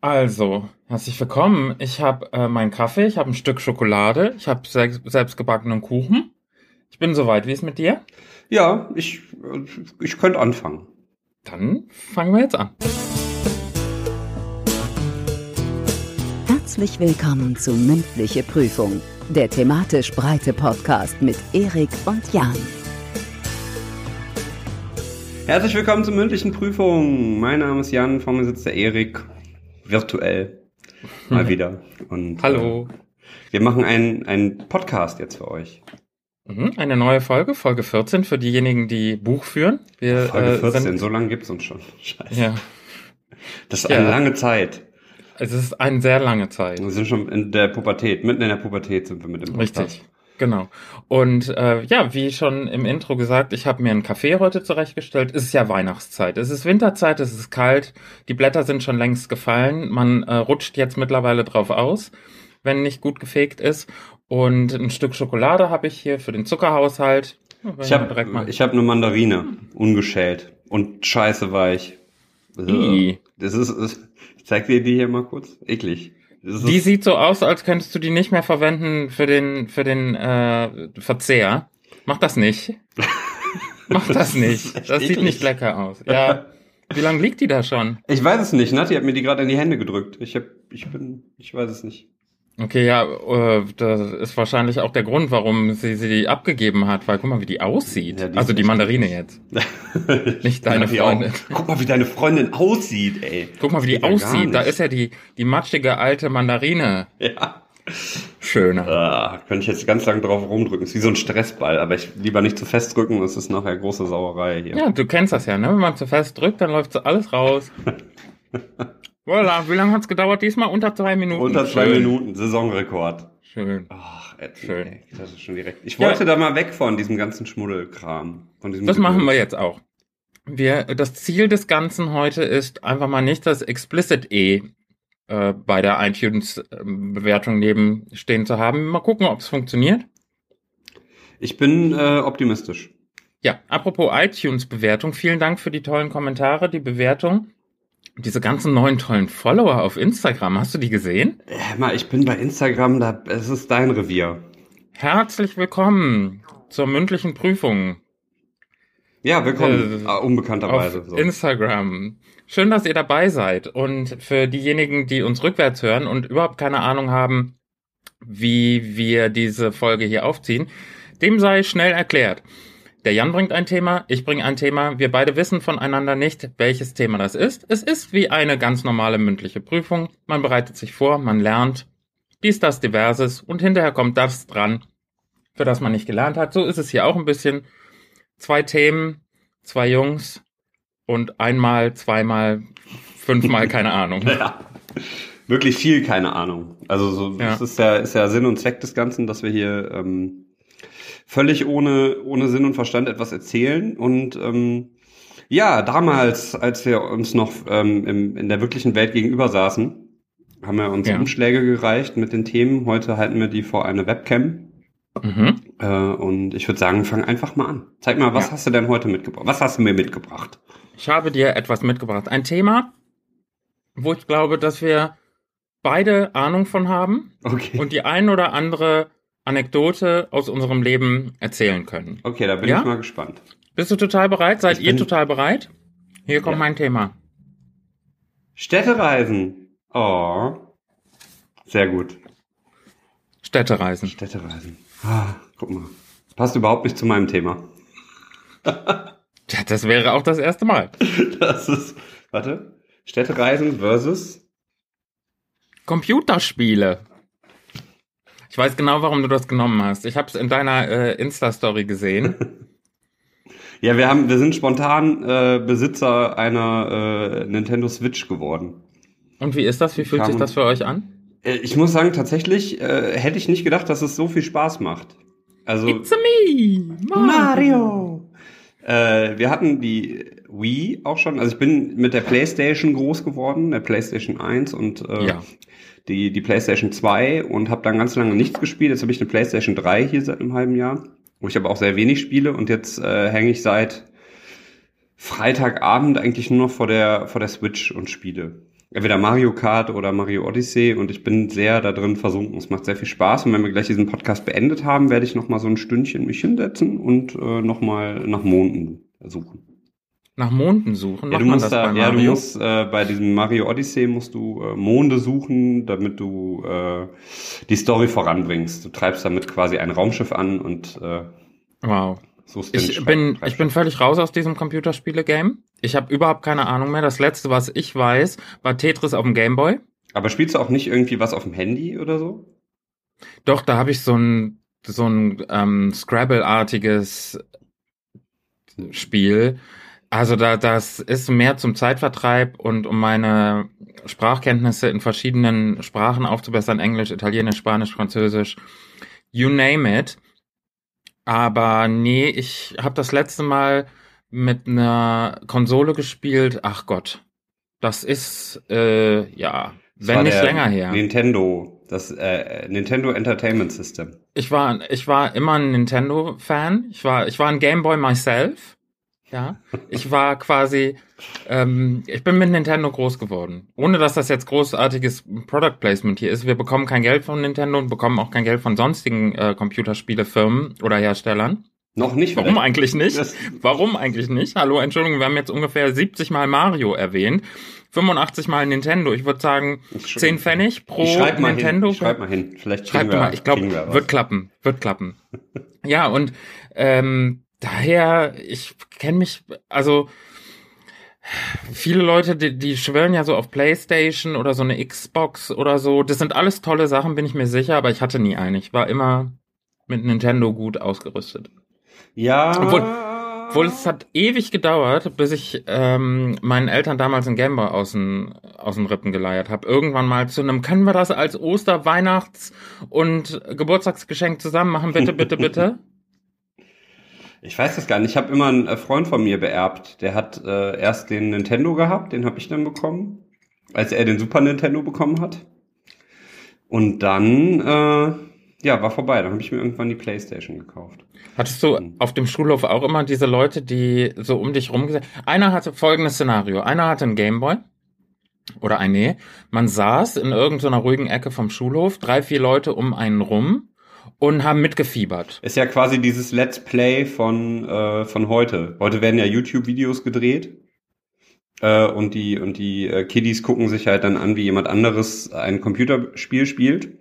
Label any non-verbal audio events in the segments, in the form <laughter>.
Also, herzlich willkommen. Ich habe äh, meinen Kaffee, ich habe ein Stück Schokolade, ich habe selbst, selbstgebackenen Kuchen. Ich bin soweit. Wie ist mit dir? Ja, ich, ich könnte anfangen. Dann fangen wir jetzt an. Herzlich willkommen zu Mündliche Prüfung, der thematisch breite Podcast mit Erik und Jan. Herzlich willkommen zur mündlichen Prüfung. Mein Name ist Jan, vor mir sitzt der Erik, virtuell, mal <laughs> wieder. Und, Hallo. Äh, wir machen einen, einen Podcast jetzt für euch. Mhm, Eine neue Folge, Folge 14 für diejenigen, die Buch führen. Wir, Folge 14, Äh, sind, so lange gibt's uns schon. <laughs> Scheiße. ja, Das ist Ja. eine lange Zeit. es ist eine sehr lange Zeit. Wir sind schon in der Pubertät, mitten in der Pubertät sind wir mit dem Podcast. Richtig. Genau. Und äh, ja, wie schon im Intro gesagt, ich habe mir einen Kaffee heute zurechtgestellt. Es ist ja Weihnachtszeit. Es ist Winterzeit, es ist kalt, die Blätter sind schon längst gefallen. Man äh, rutscht jetzt mittlerweile drauf aus, wenn nicht gut gefegt ist. Und ein Stück Schokolade habe ich hier für den Zuckerhaushalt. Ich habe ich hab eine Mandarine, ungeschält und scheiße weich. Das ist, ich zeig dir die hier mal kurz. Eklig. Die sieht so aus, als könntest du die nicht mehr verwenden für den für den äh, Verzehr. Mach das nicht. <laughs> Mach das nicht. Das sieht nicht lecker aus. Ja. Wie lange liegt die da schon? Ich weiß es nicht, Nati hat mir die gerade in die Hände gedrückt. Ich hab, ich bin, ich weiß es nicht. Okay, ja, äh, das ist wahrscheinlich auch der Grund, warum sie sie abgegeben hat, weil guck mal, wie die aussieht. Ja, die also die Mandarine jetzt. <laughs> Nicht deine Nati auch. Freundin. Guck mal, wie deine Freundin aussieht, ey. Guck mal, wie die aussieht. Da ist ja die die matschige alte Mandarine. Ja. Schöner. Ah, könnte ich jetzt ganz lang drauf rumdrücken. Ist wie so ein Stressball, aber ich lieber nicht zu fest drücken, es ist nachher große Sauerei hier. Ja, du kennst das ja, ne? Wenn man zu fest drückt, dann läuft so alles raus. <laughs> Voilà, wie lange hat's gedauert diesmal? Unter zwei Minuten. Unter zwei Schön. Minuten, Saisonrekord. Schön. Ach, ätzend, Schön. ey. Das ist schon direkt. Ich Ja. wollte da mal weg von diesem ganzen Schmuddelkram. Von diesem Das machen wir jetzt auch. Wir, das Ziel des Ganzen heute ist einfach mal nicht das Explicit E äh, bei der iTunes-Bewertung nebenstehen zu haben. Mal gucken, ob es funktioniert. Ich bin äh, optimistisch. Ja, apropos iTunes-Bewertung, vielen Dank für die tollen Kommentare, die Bewertung. Diese ganzen neuen tollen Follower auf Instagram, hast du die gesehen? Äh, mal, ich bin bei Instagram, da, es ist dein Revier. Herzlich willkommen zur mündlichen Prüfung. Ja, willkommen. Äh, Ah, unbekannterweise. auf So. Instagram. Schön, dass ihr dabei seid. Und für diejenigen, die uns rückwärts hören und überhaupt keine Ahnung haben, wie wir diese Folge hier aufziehen, dem sei schnell erklärt. Der Jan bringt ein Thema, ich bringe ein Thema. Wir beide wissen voneinander nicht, welches Thema das ist. Es ist wie eine ganz normale mündliche Prüfung. Man bereitet sich vor, man lernt dies, das, diverses und hinterher kommt das dran, für das man nicht gelernt hat. So ist es hier auch ein bisschen. Zwei Themen, zwei Jungs und einmal, zweimal, fünfmal, <laughs> keine Ahnung. Ja. Wirklich viel, keine Ahnung. Also so, Ja. das ist ja, ist ja Sinn und Zweck des Ganzen, dass wir hier ähm, völlig ohne, ohne Sinn und Verstand etwas erzählen. Und ähm, ja, damals, als wir uns noch ähm, im, in der wirklichen Welt gegenüber saßen, haben wir uns Ja. Umschläge gereicht mit den Themen. Heute halten wir die vor eine Webcam. Mhm. Äh, und ich würde sagen, fang einfach mal an. Zeig mal, was Ja. hast du denn heute mitgebracht? Was hast du mir mitgebracht? Ich habe dir etwas mitgebracht. Ein Thema, wo ich glaube, dass wir beide Ahnung von haben Okay. und die ein oder andere Anekdote aus unserem Leben erzählen können. Okay, da bin Ja? ich mal gespannt. Bist du total bereit? Seid Ich ihr total bereit? Hier kommt Ja. mein Thema. Städtereisen. Oh. Sehr gut. Städtereisen. Städtereisen. Ah, guck mal. Passt überhaupt nicht zu meinem Thema. Ja, das wäre auch das erste Mal. <laughs> Das ist, warte. Städtereisen versus. Computerspiele. Ich weiß genau, warum du das genommen hast. Ich habe es in deiner äh, Insta-Story gesehen. <laughs> Ja, wir haben, wir sind spontan äh, Besitzer einer äh, Nintendo Switch geworden. Und wie ist das? Wie fühlt sich Kam- das für euch an? Äh, ich muss sagen, tatsächlich äh, hätte ich nicht gedacht, dass es so viel Spaß macht. Also It's a me, Mario. Äh, wir hatten die Wii auch schon. Also ich bin mit der PlayStation groß geworden, der PlayStation 1 und äh, Ja. Die, die PlayStation 2 und habe dann ganz lange nichts gespielt. Jetzt habe ich eine PlayStation 3 hier seit einem halben Jahr, wo ich aber auch sehr wenig spiele und jetzt äh, hänge ich seit Freitagabend eigentlich nur noch vor der, vor der Switch und spiele. entweder Mario Kart oder Mario Odyssey und ich bin sehr da drin versunken. Es macht sehr viel Spaß und wenn wir gleich diesen Podcast beendet haben, werde ich noch mal so ein Stündchen mich hinsetzen und äh, noch mal nach Monden suchen. Nach Monden suchen? Ja, du musst da, ja, du musst äh, bei diesem Mario Odyssey musst du äh, Monde suchen, damit du äh, die Story voranbringst. Du treibst damit quasi ein Raumschiff an und äh, wow. suchst den ich bin ich bin völlig raus aus diesem Computerspiele-Game. Ich habe überhaupt keine Ahnung mehr. Das letzte, was ich weiß, war Tetris auf dem Gameboy. Aber spielst du auch nicht irgendwie was auf dem Handy oder so? Doch, da habe ich so ein so ein ähm, Scrabble-artiges Spiel also da, das ist mehr zum Zeitvertreib und um meine Sprachkenntnisse in verschiedenen Sprachen aufzubessern, Englisch, Italienisch, Spanisch, Französisch, you name it. Aber nee, ich habe das letzte Mal mit einer Konsole gespielt. Ach Gott, das ist äh, ja, das wenn nicht länger her. Nintendo, das äh, Nintendo Entertainment System. Ich war, ich war immer ein Nintendo-Fan. Ich war, ich war ein Gameboy myself. Ja, ich war quasi, ähm, ich bin mit Nintendo groß geworden. Ohne dass das jetzt großartiges Product Placement hier ist. Wir bekommen kein Geld von Nintendo und bekommen auch kein Geld von sonstigen äh, Computerspielefirmen oder Herstellern. Noch nicht. Warum vielleicht? eigentlich nicht? Das Warum eigentlich nicht? Hallo, Entschuldigung, wir haben jetzt ungefähr 70 Mal Mario erwähnt. 85 Mal Nintendo. Ich würde sagen, 10 Pfennig pro schreib Nintendo. Hin. Schreib mal hin. Vielleicht schreib wir, mal. Ich glaube, wird klappen. Wird klappen. <laughs> ja, und ähm, daher, ich kenne mich, also viele Leute, die, die schwören ja so auf PlayStation oder so eine Xbox oder so. Das sind alles tolle Sachen, bin ich mir sicher, aber ich hatte nie eine. Ich war immer mit Nintendo gut ausgerüstet. Ja. Obwohl, obwohl es hat ewig gedauert, bis ich ähm, meinen Eltern damals einen Gameboy aus den, aus den Rippen geleiert habe. Irgendwann mal zu einem, können wir das als Oster-, Weihnachts- und Geburtstagsgeschenk zusammen machen? Bitte, bitte, bitte. <laughs> Ich weiß das gar nicht. Ich habe immer einen äh, Freund von mir beerbt. Der hat äh, erst den Nintendo gehabt, den habe ich dann bekommen, als er den Super Nintendo bekommen hat. Und dann, äh, ja, war vorbei. Dann habe ich mir irgendwann die Playstation gekauft. Hattest du hm. auf dem Schulhof auch immer diese Leute, die so um dich rum gesagt Einer hatte folgendes Szenario. Einer hatte einen Gameboy. Oder ein, nee, man saß in irgendeiner ruhigen Ecke vom Schulhof, drei, vier Leute um einen rum und haben mitgefiebert. Ist ja quasi dieses Let's Play von, äh, von heute. Heute werden ja YouTube-Videos gedreht. Äh, und die, und die äh, Kiddies gucken sich halt dann an, wie jemand anderes ein Computerspiel spielt.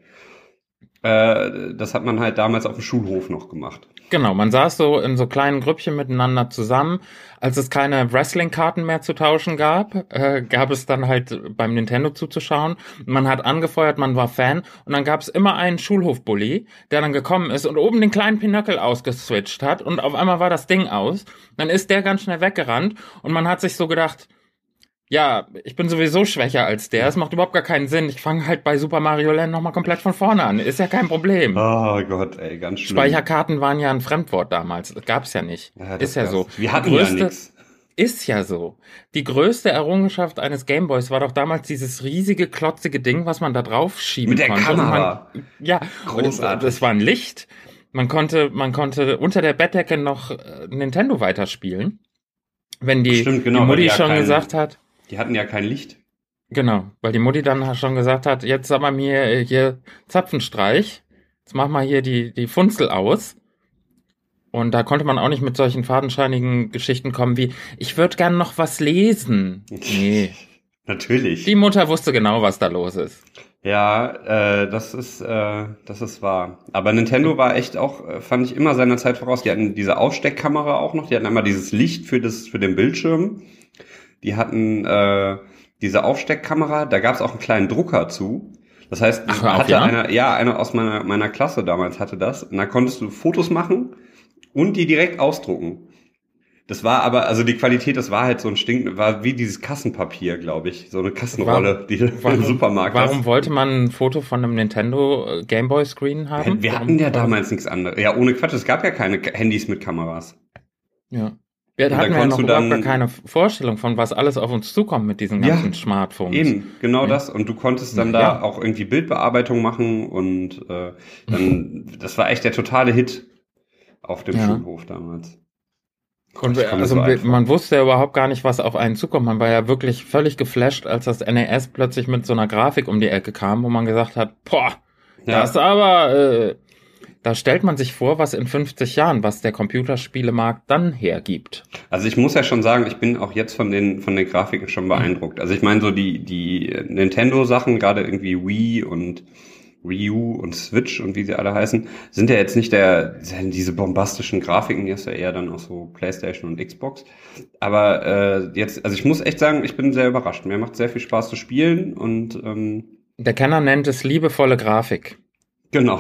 Äh, das hat man halt damals auf dem Schulhof noch gemacht. Genau, man saß so in so kleinen Grüppchen miteinander zusammen. Als es keine Wrestling-Karten mehr zu tauschen gab, äh, gab es dann halt beim Nintendo zuzuschauen. Man hat angefeuert, man war Fan und dann gab es immer einen Schulhofbully, der dann gekommen ist und oben den kleinen Pinöckel ausgeswitcht hat und auf einmal war das Ding aus. Dann ist der ganz schnell weggerannt und man hat sich so gedacht, ja, ich bin sowieso schwächer als der. Es macht überhaupt gar keinen Sinn. Ich fange halt bei Super Mario Land nochmal komplett von vorne an. Ist ja kein Problem. Oh Gott, ey, ganz schlimm. Speicherkarten waren ja ein Fremdwort damals. Das gab's ja nicht. Ja, ist ja so. Wir hatten größte, ja nichts. Ist ja so. Die größte Errungenschaft eines Gameboys war doch damals dieses riesige, klotzige Ding, was man da drauf schieben Mit der konnte. Kamera. Man, ja, Großartig. das war ein Licht. Man konnte, man konnte unter der Bettdecke noch äh, Nintendo weiterspielen. Wenn die, Stimmt, genau, die Mutti schon gesagt hat, die hatten ja kein Licht. Genau, weil die Mutti dann schon gesagt hat, jetzt sag mal mir hier Zapfenstreich, jetzt mach mal hier die, die Funzel aus. Und da konnte man auch nicht mit solchen fadenscheinigen Geschichten kommen wie, ich würde gern noch was lesen. <laughs> Nee. Natürlich. Die Mutter wusste genau, was da los ist. Ja, äh, das ist äh, das ist wahr. Aber Nintendo war echt auch, äh, fand ich immer seiner Zeit voraus. Die hatten diese Aufsteckkamera auch noch. Die hatten einmal dieses Licht für das für den Bildschirm. Die hatten äh, diese Aufsteckkamera, da gab es auch einen kleinen Drucker zu. Das heißt, Ach, hatte ja? einer, ja, einer aus meiner, meiner Klasse damals hatte das. Und da konntest du Fotos machen und die direkt ausdrucken. Das war aber, also die Qualität, das war halt so ein Stink, war wie dieses Kassenpapier, glaube ich. So eine Kassenrolle, warum, die du im Supermarkt Warum hast. wollte man ein Foto von einem Nintendo äh, Gameboy Screen haben? Wir hatten ja damals nichts anderes. Ja, ohne Quatsch, es gab ja keine Handys mit Kameras. Ja. Ja, da hatten wir ja noch überhaupt gar keine Vorstellung von, was alles auf uns zukommt mit diesen ganzen ja, Smartphones. Eben, genau ja. das. Und du konntest dann ja. da auch irgendwie Bildbearbeitung machen und äh, dann, <laughs> das war echt der totale Hit auf dem Schulhof damals. Und also man wusste ja überhaupt gar nicht, was auf einen zukommt. Man war ja wirklich völlig geflasht, als das NES plötzlich mit so einer Grafik um die Ecke kam, wo man gesagt hat, boah, ja. das aber, äh, da stellt man sich vor, was in 50 Jahren, was der Computerspielemarkt dann hergibt. Also ich muss ja schon sagen, ich bin auch jetzt von den von den Grafiken schon beeindruckt. Also ich meine so die die Nintendo Sachen, gerade irgendwie Wii und Wii U und Switch und wie sie alle heißen, sind ja jetzt nicht der, diese bombastischen Grafiken, die ist ja eher dann auch so PlayStation und Xbox. Aber äh, jetzt, also ich muss echt sagen, ich bin sehr überrascht. Mir macht sehr viel Spaß zu spielen und ähm, der Kenner nennt es liebevolle Grafik. Genau.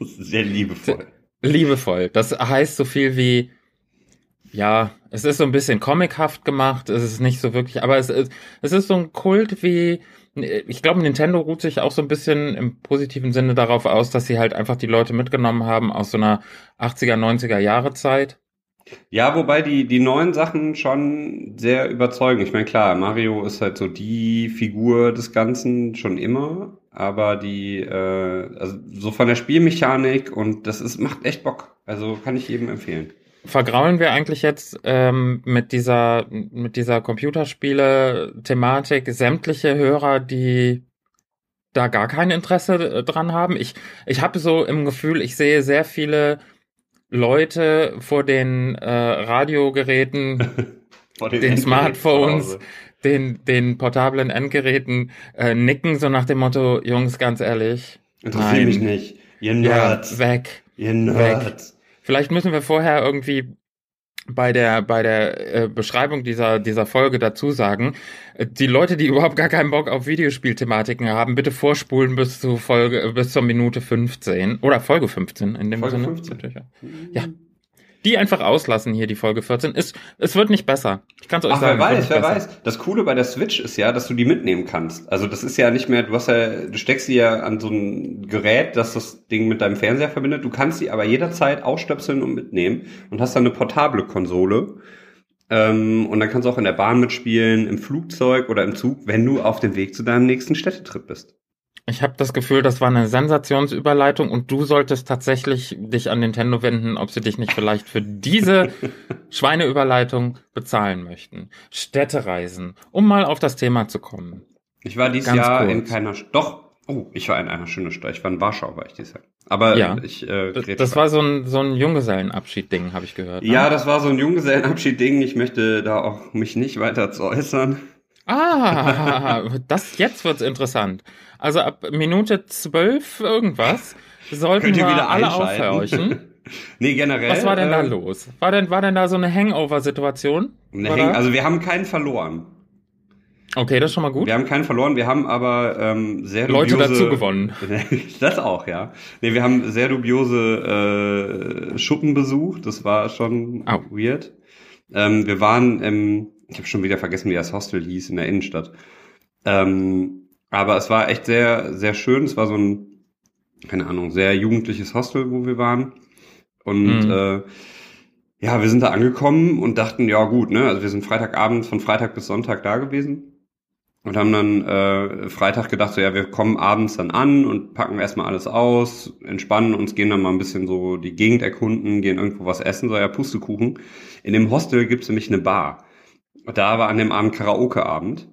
Sehr liebevoll. Liebevoll. Das heißt so viel wie, ja, es ist so ein bisschen comichaft gemacht, es ist nicht so wirklich, aber es ist, es ist so ein Kult wie, ich glaube, Nintendo ruht sich auch so ein bisschen im positiven Sinne darauf aus, dass sie halt einfach die Leute mitgenommen haben aus so einer 80er, 90er Jahre Zeit. Ja, wobei die, die neuen Sachen schon sehr überzeugen. Ich meine, klar, Mario ist halt so die Figur des Ganzen schon immer, aber die, äh, also so von der Spielmechanik und das ist, macht echt Bock. Also kann ich jedem empfehlen vergraulen wir eigentlich jetzt ähm, mit dieser mit dieser Computerspiele-Thematik sämtliche Hörer, die da gar kein Interesse äh, dran haben? Ich ich habe so im Gefühl, ich sehe sehr viele Leute vor den äh, Radiogeräten, <laughs> vor den, den Smartphones, den den portablen Endgeräten äh, nicken so nach dem Motto, Jungs, ganz ehrlich, interessiert mich nicht, ihr Nerds, ja, weg, ihr Nerds. Weg. Vielleicht müssen wir vorher irgendwie bei der bei der äh, Beschreibung dieser dieser Folge dazu sagen, äh, die Leute, die überhaupt gar keinen Bock auf Videospielthematiken haben, bitte vorspulen bis zu Folge bis zur Minute 15 oder Folge 15 in dem Folge Sinne. 15. Ja die einfach auslassen hier, die Folge 14. Es, es wird nicht besser. Ich kann es euch Ach, sagen. Wer weiß, wer besser. weiß. Das Coole bei der Switch ist ja, dass du die mitnehmen kannst. Also das ist ja nicht mehr, du hast ja, du steckst sie ja an so ein Gerät, das das Ding mit deinem Fernseher verbindet. Du kannst sie aber jederzeit ausstöpseln und mitnehmen und hast dann eine portable Konsole. Ähm, und dann kannst du auch in der Bahn mitspielen, im Flugzeug oder im Zug, wenn du auf dem Weg zu deinem nächsten Städtetrip bist. Ich habe das Gefühl, das war eine Sensationsüberleitung und du solltest tatsächlich dich an Nintendo wenden, ob sie dich nicht vielleicht für diese <laughs> Schweineüberleitung bezahlen möchten. Städtereisen, um mal auf das Thema zu kommen. Ich war dieses Ganz Jahr kurz. in keiner, doch, oh, ich war in einer schönen Stadt. Ich war in Warschau, war ich dieses Jahr. Aber ja, ich äh, das war so ein so ein Junggesellenabschied-Ding, habe ich gehört. Ne? Ja, das war so ein Junggesellenabschied-Ding. Ich möchte da auch mich nicht weiter zu äußern. Ah, das jetzt wird's interessant. Also ab Minute zwölf irgendwas sollten wir wieder alle aufhorchen. <laughs> nee, generell. Was war denn da äh, los? War denn, war denn da so eine Hangover-Situation? Hang also wir haben keinen verloren. Okay, das ist schon mal gut. Wir haben keinen verloren, wir haben aber ähm, sehr dubiose... Leute dazu gewonnen. <laughs> das auch, ja. Nee, wir haben sehr dubiose äh, Schuppen besucht, das war schon oh. weird. Ähm, wir waren im, ich habe schon wieder vergessen, wie das Hostel hieß in der Innenstadt. Ähm, aber es war echt sehr, sehr schön. Es war so ein, keine Ahnung, sehr jugendliches Hostel, wo wir waren. Und mhm. äh, ja, wir sind da angekommen und dachten, ja gut, ne, also wir sind Freitagabend von Freitag bis Sonntag da gewesen und haben dann äh, Freitag gedacht, so ja, wir kommen abends dann an und packen erstmal alles aus, entspannen uns, gehen dann mal ein bisschen so die Gegend erkunden, gehen irgendwo was essen, so ja, Pustekuchen. In dem Hostel gibt's nämlich eine Bar. Und da war an dem Abend Karaoke-Abend.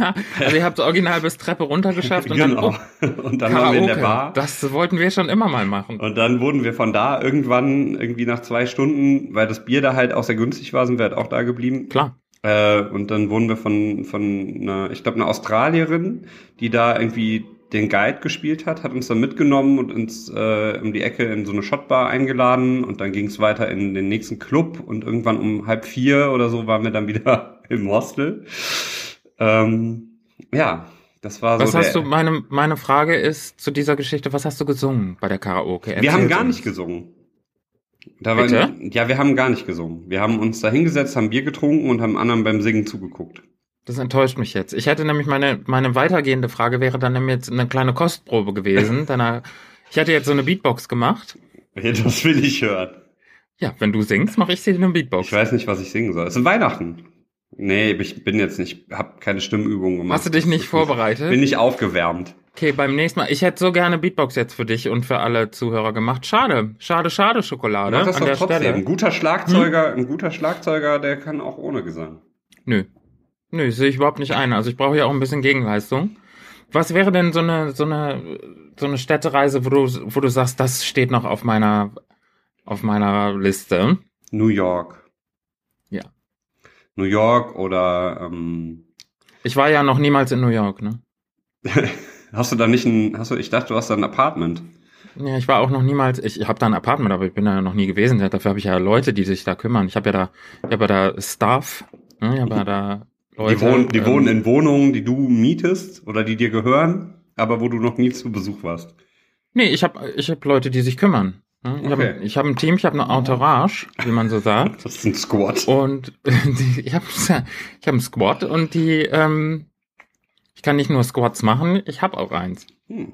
<laughs> also ihr habt original bis Treppe runter geschafft und genau. dann, oh, und dann <laughs> Karaoke. waren wir in der Bar. Das wollten wir schon immer mal machen. Und dann wurden wir von da irgendwann irgendwie nach zwei Stunden, weil das Bier da halt auch sehr günstig war, sind wir halt auch da geblieben. Klar. Äh, und dann wurden wir von, von einer, ich glaube, einer Australierin, die da irgendwie den Guide gespielt hat, hat uns dann mitgenommen und uns äh, um die Ecke in so eine Shotbar eingeladen und dann ging es weiter in den nächsten Club und irgendwann um halb vier oder so waren wir dann wieder <laughs> im Hostel. Ähm, ja, das war so. Was hast du, meine, meine Frage ist zu dieser Geschichte, was hast du gesungen bei der Karaoke? Erzähl wir haben gar uns. nicht gesungen. Da war, ja, wir haben gar nicht gesungen. Wir haben uns da hingesetzt, haben Bier getrunken und haben anderen beim Singen zugeguckt. Das enttäuscht mich jetzt. Ich hätte nämlich meine, meine weitergehende Frage wäre dann nämlich eine kleine Kostprobe gewesen. <laughs> Deiner, ich hätte jetzt so eine Beatbox gemacht. Das will ich hören. Ja, wenn du singst, mache ich dir eine Beatbox. Ich weiß nicht, was ich singen soll. Es ist Weihnachten. Nee, ich bin jetzt nicht, hab keine Stimmübungen gemacht. Hast du dich nicht vorbereitet? Bin nicht aufgewärmt. Okay, beim nächsten Mal. Ich hätte so gerne Beatbox jetzt für dich und für alle Zuhörer gemacht. Schade, schade, schade, Schokolade. Mach das an doch der trotzdem. Stelle. Ein guter Schlagzeuger, ein guter Schlagzeuger, der kann auch ohne Gesang. Nö. Nö, sehe ich überhaupt nicht ein. Also ich brauche ja auch ein bisschen Gegenleistung. Was wäre denn so eine, so eine, so eine Städtereise, wo du, wo du sagst, das steht noch auf meiner, auf meiner Liste? New York. Ja. New York oder ähm, Ich war ja noch niemals in New York, ne? <laughs> hast du da nicht ein, hast du, ich dachte, du hast da ein Apartment. Ja, ich war auch noch niemals, ich, habe da ein Apartment, aber ich bin da noch nie gewesen. Dafür habe ich ja Leute, die sich da kümmern. Ich habe ja da, ich habe ja da Staff, ne? ich habe ja da Leute. Die, wohnen, die ähm, wohnen in Wohnungen, die du mietest oder die dir gehören, aber wo du noch nie zu Besuch warst. Nee, ich habe ich hab Leute, die sich kümmern. ne? Ich Okay. habe hab ein Team, ich habe eine Entourage, wie man so sagt. <laughs> Das ist ein Squad. Und <laughs> die, ich habe ich hab einen Squad und die, ähm, ich kann nicht nur Squats machen, ich habe auch eins. Hm.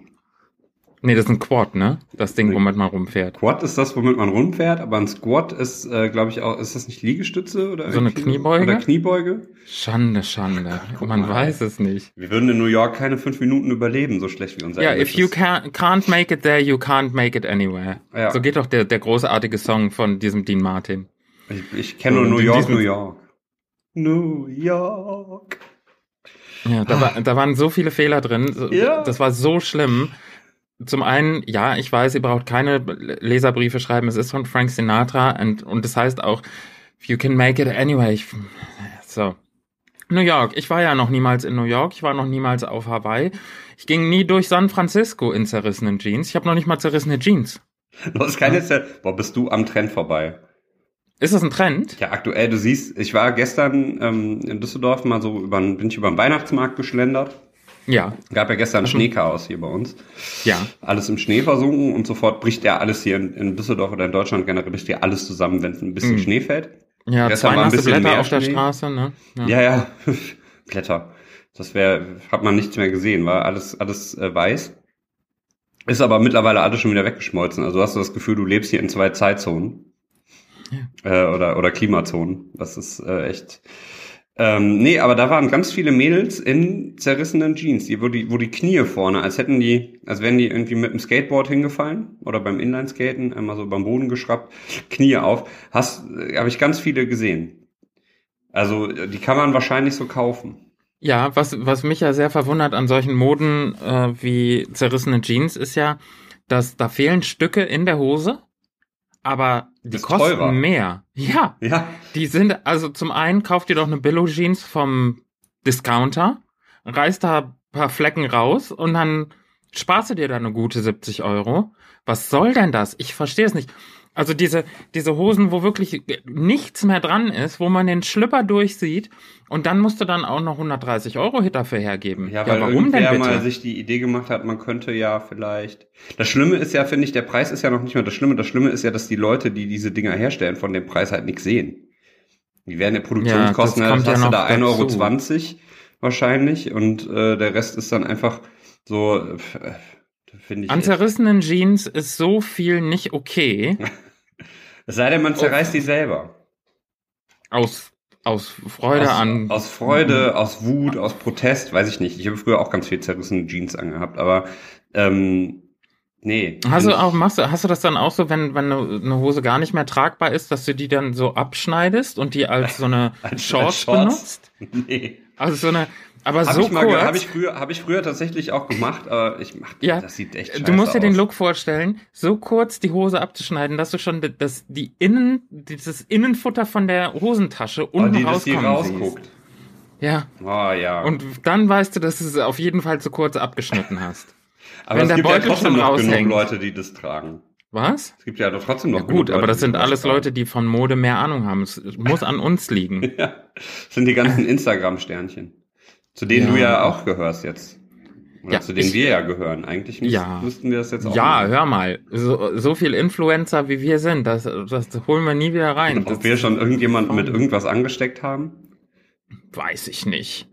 Nee, das ist ein Quad, ne? Das Ding, womit man rumfährt. Quad ist das, womit man rumfährt, aber ein Squat ist, äh, glaube ich, auch, ist das nicht Liegestütze oder So eine Kniebeuge? Oder Kniebeuge? Schande, Schande. Man mal. weiß es nicht. Wir würden in New York keine fünf Minuten überleben, so schlecht wie unser Ja, Englisch if you can, can't make it there, you can't make it anywhere. Ja. So geht doch der, der großartige Song von diesem Dean Martin. Ich, ich kenne nur New York, New York. New York. Ja, da, war, da waren so viele Fehler drin. Ja. Das war so schlimm. Zum einen, ja, ich weiß, ihr braucht keine Leserbriefe schreiben. Es ist von Frank Sinatra und, und das heißt auch, you can make it anyway. Ich, so. New York. Ich war ja noch niemals in New York. Ich war noch niemals auf Hawaii. Ich ging nie durch San Francisco in zerrissenen Jeans. Ich habe noch nicht mal zerrissene Jeans. Du hast keine Zer Boah, bist du am Trend vorbei. Ist das ein Trend? Ja, aktuell, du siehst, ich war gestern ähm, in Düsseldorf mal so über, bin ich über den Weihnachtsmarkt geschlendert. Ja, Gab ja gestern Schneechaos hier bei uns. ja. Alles im Schnee versunken und sofort bricht ja alles hier in, in Düsseldorf oder in Deutschland generell bricht ja alles zusammen, wenn ein bisschen Mhm. Schnee fällt. Ja, Gestern zwei war ein bisschen Blätter mehr auf der Schnee. Straße, ne? Ja, ja, <laughs> Blätter. Das wäre, hat man nichts mehr gesehen, war alles, alles äh, weiß. Ist aber mittlerweile alles schon wieder weggeschmolzen. Also hast du das Gefühl, du lebst hier in zwei Zeitzonen. Äh, oder, oder Klimazonen. Das ist äh, echt. Ähm, nee, aber da waren ganz viele Mädels in zerrissenen Jeans, die, wo, die, wo die Knie vorne, als hätten die, als wären die irgendwie mit dem Skateboard hingefallen oder beim Inlineskaten, einmal so beim Boden geschraubt, Knie auf. Hast, äh, habe ich ganz viele gesehen. Also äh, die kann man wahrscheinlich so kaufen. Ja, was, was mich ja sehr verwundert an solchen Moden äh, wie zerrissene Jeans ist ja, dass da fehlen Stücke in der Hose, aber die kosten teurer. mehr. Ja, Ja, die sind, also zum einen kauft ihr doch eine Billo-Jeans vom Discounter, reißt da ein paar Flecken raus und dann sparst du dir da eine gute 70 Euro. Was soll denn das? Ich verstehe es nicht. Also diese, diese Hosen, wo wirklich nichts mehr dran ist, wo man den Schlüpper durchsieht und dann musst du dann auch noch 130 Euro dafür hergeben. ja, weil warum denn bitte? mal sich die Idee gemacht hat, man könnte ja vielleicht. Das Schlimme ist ja, finde ich, der Preis ist ja noch nicht mal das Schlimme. Das Schlimme ist ja, dass die Leute, die diese Dinger herstellen, von dem Preis halt nichts sehen. Die werden ja Produktionskosten, Ja, ja, das kommt hast ja da 1,20 dazu. Euro wahrscheinlich und äh, der Rest ist dann einfach so, äh, finde ich. An zerrissenen Jeans ist so viel nicht okay. <laughs> Es sei denn, man zerreißt die selber. Aus, aus Freude aus, an. Aus Freude, aus Wut, aus Protest, weiß ich nicht. Ich habe früher auch ganz viel zerrissene Jeans angehabt, aber ähm, nee. Hast du auch, machst du, hast du das dann auch so, wenn, wenn eine Hose gar nicht mehr tragbar ist, dass du die dann so abschneidest und die als so eine <laughs> Als- Shorts, als benutzt? <laughs> Nee. Also so eine, aber Hab so ich mal, kurz. hab ich früher, habe ich früher tatsächlich auch gemacht, aber ich mach, Ja, das sieht echt scheiße du musst dir den aus. Look vorstellen, so kurz die Hose abzuschneiden, dass du schon das, die Innen, dieses Innenfutter von der Hosentasche Oh, unten die, dass die rauskommen rausguckt. siehst. Ja. Oh ja. Und dann weißt du, dass du es auf jeden Fall zu kurz abgeschnitten hast. <laughs> aber wenn es der gibt ja Beutel trotzdem schon noch genug. Leute, die das tragen. Was? Es gibt ja doch trotzdem noch Ja, gut, aber Leute, das sind alles tragen. Leute, die von Mode mehr Ahnung haben. Es muss an uns liegen. <laughs> Ja, das sind die ganzen Instagram-Sternchen. Zu denen Ja. du ja auch gehörst jetzt. Oder Ja, zu denen ich- wir ja gehören. Eigentlich müß, Ja. müssten wir das jetzt auch Ja, machen. hör mal. So, so viel Influencer wie wir sind, das, das holen wir nie wieder rein. Ob wir schon irgendjemanden mit irgendwas angesteckt haben? weiß ich nicht.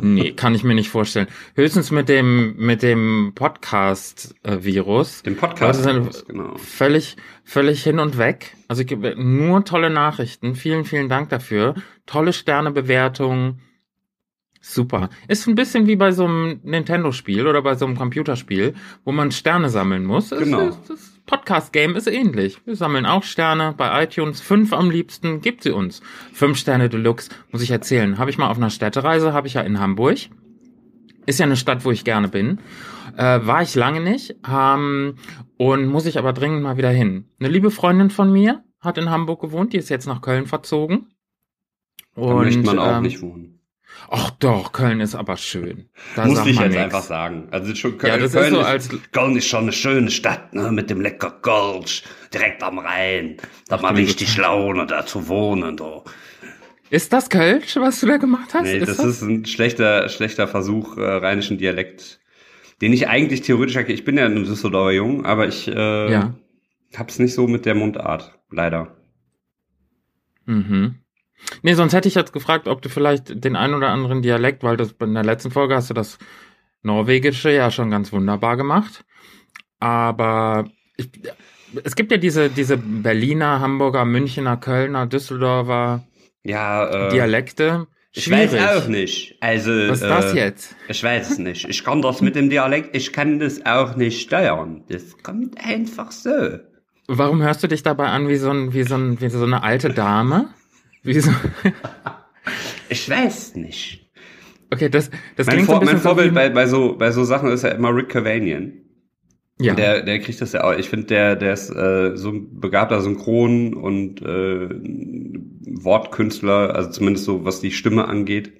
Nee, kann ich mir nicht vorstellen. Höchstens mit dem, mit dem Podcast-Virus. Dem Podcast. Sind genau. völlig, völlig hin und weg. Also ich gebe nur tolle Nachrichten. Vielen, vielen Dank dafür. Tolle Sternebewertungen. Super. Ist ein bisschen wie bei so einem Nintendo-Spiel oder bei so einem Computerspiel, wo man Sterne sammeln muss. Genau. ist- Das Podcast-Game ist ähnlich. Wir sammeln auch Sterne bei iTunes. Fünf am liebsten gibt sie uns. Fünf Sterne Deluxe, muss ich erzählen. Habe ich mal auf einer Städtereise, habe ich ja in Hamburg. Ist ja eine Stadt, wo ich gerne bin. Äh, war ich lange nicht. Ähm, und muss ich aber dringend mal wieder hin. Eine liebe Freundin von mir hat in Hamburg gewohnt, die ist jetzt nach Köln verzogen. Da möchte man auch ähm, nicht wohnen. Ach doch, Köln ist aber schön. Da Muss ich jetzt nix. einfach sagen. Also schon Ja, Köln, das Köln ist so als Köln ist schon eine schöne Stadt, ne, mit dem lecker Kölsch, direkt am Rhein. Da hat man du richtig Laune, da zu wohnen, da. Ist das Kölsch, was du da gemacht hast? Nee, das, ist ein schlechter, schlechter Versuch, äh, rheinischen Dialekt, den ich eigentlich theoretisch, ich bin ja ein Düsseldorfer Jung, aber ich äh, Ja. hab's nicht so mit der Mundart, leider. Mhm. Nee, sonst hätte ich jetzt gefragt, ob du vielleicht den ein oder anderen Dialekt, weil das in der letzten Folge hast du das Norwegische ja schon ganz wunderbar gemacht. Aber ich, es gibt ja diese, diese Berliner, Hamburger, Münchner, Kölner, Düsseldorfer Ja, äh, Dialekte. ich Schwierig. weiß auch nicht. Also, Was ist das äh, jetzt? Ich weiß es nicht. Ich kann das mit dem Dialekt, ich kann das auch nicht steuern. Das kommt einfach so. Warum hörst du dich dabei an wie so, ein, wie so, ein, wie so eine alte Dame? Wie so, <laughs> Ich weiß nicht. okay, das, das Mein, klingt so Vor ein mein so Vorbild bei, bei, so, bei so Sachen ist ja immer Rick Cavanian. ja. Der, der kriegt das ja auch. Ich finde, der, der ist äh, so ein begabter Synchron- und äh, Wortkünstler, also zumindest so, was die Stimme angeht.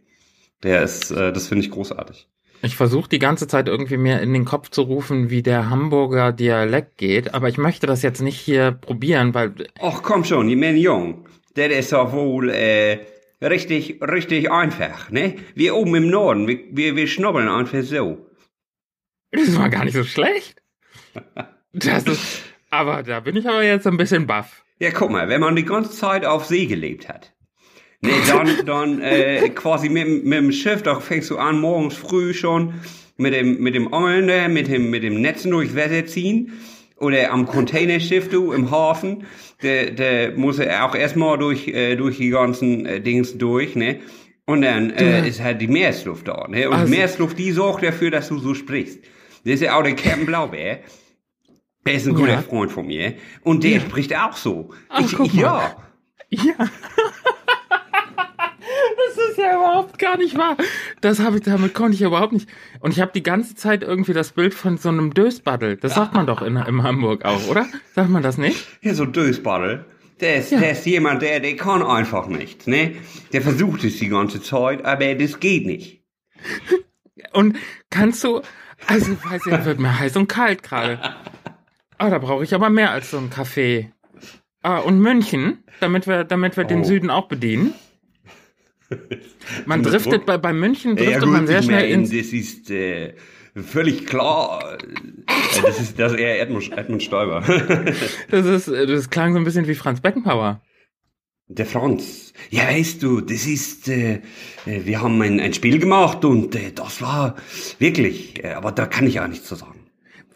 Der ist, äh, das finde ich großartig. Ich versuche die ganze Zeit irgendwie mir in den Kopf zu rufen, wie der Hamburger Dialekt geht, aber ich möchte das jetzt nicht hier probieren, weil Ach komm schon, die Jung, der ist doch wohl äh, richtig, richtig einfach, ne? Wir oben im Norden, wir, wir, wir schnubbeln einfach so. das war gar nicht so schlecht. <laughs> Das ist, aber da bin ich aber jetzt ein bisschen baff. Ja, guck mal, wenn man die ganze Zeit auf See gelebt hat, ne, dann, <laughs> dann äh, quasi mit, dem- mit dem Schiff, da fängst du an morgens früh schon mit dem, mit dem Angeln, ne, mit dem, mit dem Netzen durchs Wasser ziehen. Oder am Containerschiff, du, im Hafen, der, der muss auch erstmal durch, äh, durch die ganzen äh, Dings durch, ne? Und dann äh, Ja. ist halt die Meeresluft da, ne? Und Also- die Meeresluft, die sorgt dafür, dass du so sprichst. Das ist ja auch der Captain Blaubeer. Er ist ein guter Ja. Freund von mir. Und der Ja. spricht auch so. Ach, ich, ich, ja. Ja. <laughs> Das ist ja überhaupt gar nicht wahr. Das habe ich, damit konnte ich überhaupt nicht. Und ich habe die ganze Zeit irgendwie das Bild von so einem Dösbaddel. Das sagt man doch in, in Hamburg auch, oder? Sagt man das nicht? Ja, so Dösbaddel. Der ist, Ja. der ist jemand, der, der kann einfach nicht, ne? Der versucht es die ganze Zeit, aber das geht nicht. Und kannst du, also ich weiß ja, wird mir heiß und kalt gerade. Ah, da brauche ich aber mehr als so ein Kaffee. Ah, und München, damit wir, damit wir den Oh. Süden auch bedienen. <laughs> Man driftet bei, bei München Ja, driftet gut, man sehr schnell meine, ins. das ist äh, völlig klar. Äh, das ist das ist eher Edmund, Edmund Stoiber. <laughs> Das ist, das klang so ein bisschen wie Franz Beckenbauer. Der Franz. Ja, weißt du, das ist, äh, äh, wir haben ein, ein Spiel gemacht und äh, das war wirklich, äh, aber da kann ich auch nichts zu sagen.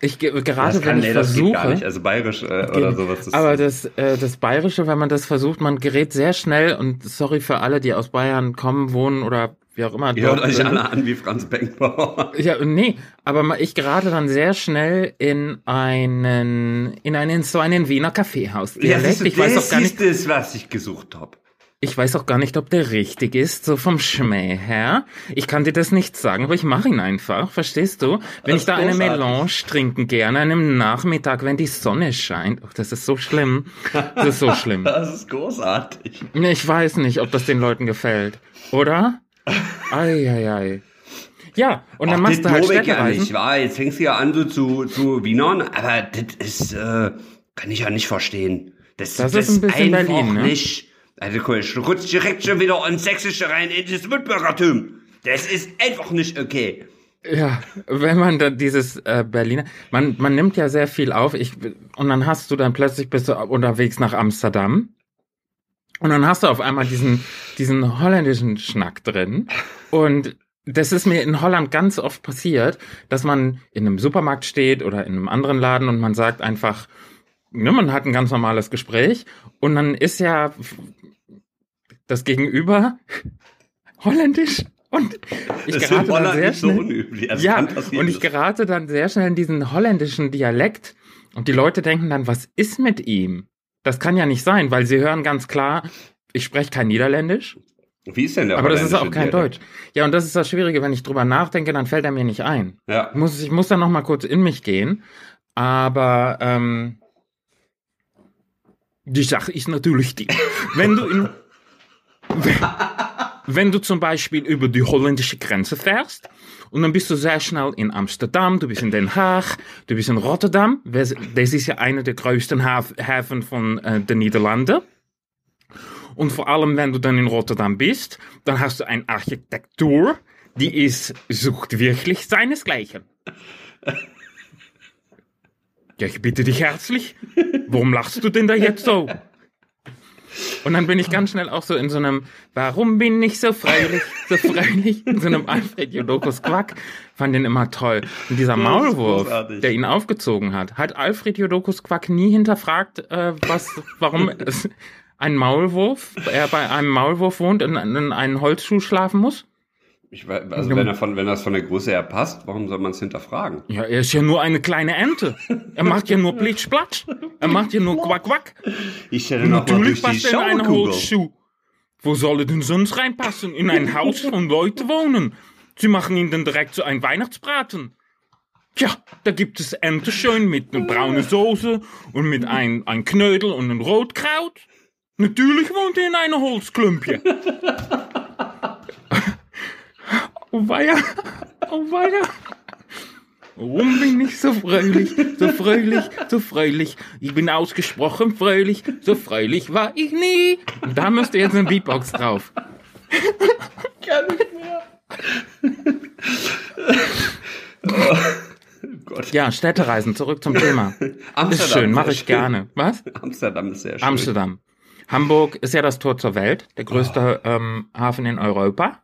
Ich ge- gerade das wenn ich nee, das versuche, nicht, also bayerisch äh, oder sowas. Das, aber das, äh, das Bayerische, wenn man das versucht, man gerät sehr schnell und sorry für alle, die aus Bayern kommen, wohnen oder wie auch immer. Ihr hört euch sind. alle an wie Franz Beckenbauer. <laughs> Ja, nee, aber ich gerate dann sehr schnell in einen, in einen, so einen Wiener Kaffeehaus. Ja, du, ich weiß das auch gar nicht, ist das, was ich gesucht habe. Ich weiß auch gar nicht, ob der richtig ist, so vom Schmäh her. Ich kann dir das nicht sagen, aber ich mache ihn einfach, verstehst du? Wenn Das ich da eine. Melange trinken gerne an einem Nachmittag, wenn die Sonne scheint. Oh, das ist so schlimm. Das ist so schlimm. <laughs> Das ist großartig. Ich weiß nicht, ob das den Leuten gefällt. Oder? Eieiei. Ja, und dann Ach, machst das du halt ich ja Städtereisen. nicht, wahr? Jetzt fängst du ja an so zu, zu Wienern, aber das ist, äh, kann ich ja nicht verstehen. Das, Das ist ein bisschen einfach Berlin, ne? nicht. Also ich rutscht direkt schon wieder ins Sächsische rein, in das Mitbürgertum. Das ist einfach nicht okay. Ja, wenn man dann dieses äh, Berliner, man, man nimmt ja sehr viel auf, ich, und dann hast du dann plötzlich bist du unterwegs nach Amsterdam und dann hast du auf einmal diesen, diesen holländischen Schnack drin und das ist mir in Holland ganz oft passiert, dass man in einem Supermarkt steht oder in einem anderen Laden und man sagt einfach, ne, man hat ein ganz normales Gespräch und dann ist ja das Gegenüber <laughs> holländisch Und ich Das gerate dann sehr nicht so schnell, unüblich. Also ja, und ich gerate dann sehr schnell in diesen holländischen Dialekt und die Leute denken dann, was ist mit ihm? Das kann ja nicht sein, weil sie hören ganz klar, ich spreche kein Niederländisch, Wie ist denn der aber das ist auch kein Dialekt? Deutsch. Ja, und das ist das Schwierige, wenn ich drüber nachdenke, dann fällt er mir nicht ein. Ja. Ich muss, ich muss dann noch mal kurz in mich gehen, aber ähm, die Sache ist natürlich die, wenn du in, wenn, wenn du zum Beispiel über die holländische Grenze fährst und dann bist du sehr schnell in Amsterdam, du bist in Den Haag, du bist in Rotterdam, das ist ja einer der größten Häfen von äh, den Niederlanden. Und vor allem, wenn du dann in Rotterdam bist, dann hast du eine Architektur, die ist, sucht wirklich seinesgleichen. Ja, ich bitte dich herzlich. Warum lachst du denn da jetzt so? Und dann bin ich ganz schnell auch so in so einem, warum bin ich so freilich, so freilich, in so einem Alfred Jodokus Quack. Fand den immer toll. Und dieser Maulwurf, der ihn aufgezogen hat, hat Alfred Jodokus Quack nie hinterfragt, äh, was, warum ein Maulwurf, er bei einem Maulwurf wohnt und in einen Holzschuh schlafen muss? Ich, weiß- also wenn, er von, wenn das von der Größe her passt, warum soll man es hinterfragen? Ja, er ist ja nur eine kleine Ente. Er macht ja nur <laughs> Plitsch, Platsch. Er macht ja nur Quack, Quack. Ich stelle noch mal Natürlich durch die passt er in eine Schaukugel. Holzschuh. Wo soll er denn sonst reinpassen? In ein Haus von Leuten wohnen. Sie machen ihn dann direkt zu einem Weihnachtsbraten. Tja, da gibt es Ente schön mit einer braunen Soße und mit ein, ein Knödel und ein Rotkraut. Natürlich wohnt er in einer Holzklümpje. <laughs> oh weia, oh weia. Warum bin ich so fröhlich, so fröhlich, so fröhlich? Ich bin ausgesprochen fröhlich, so fröhlich war ich nie. Und da müsste jetzt eine Beatbox drauf. Kann nicht mehr. oh Gott. Ja, Städtereisen, zurück zum Thema. Amsterdam. Ist schön, mache ich schön. gerne. Was? Amsterdam ist sehr schön. Amsterdam. Hamburg ist ja das Tor zur Welt, der größte ähm, Hafen in Europa.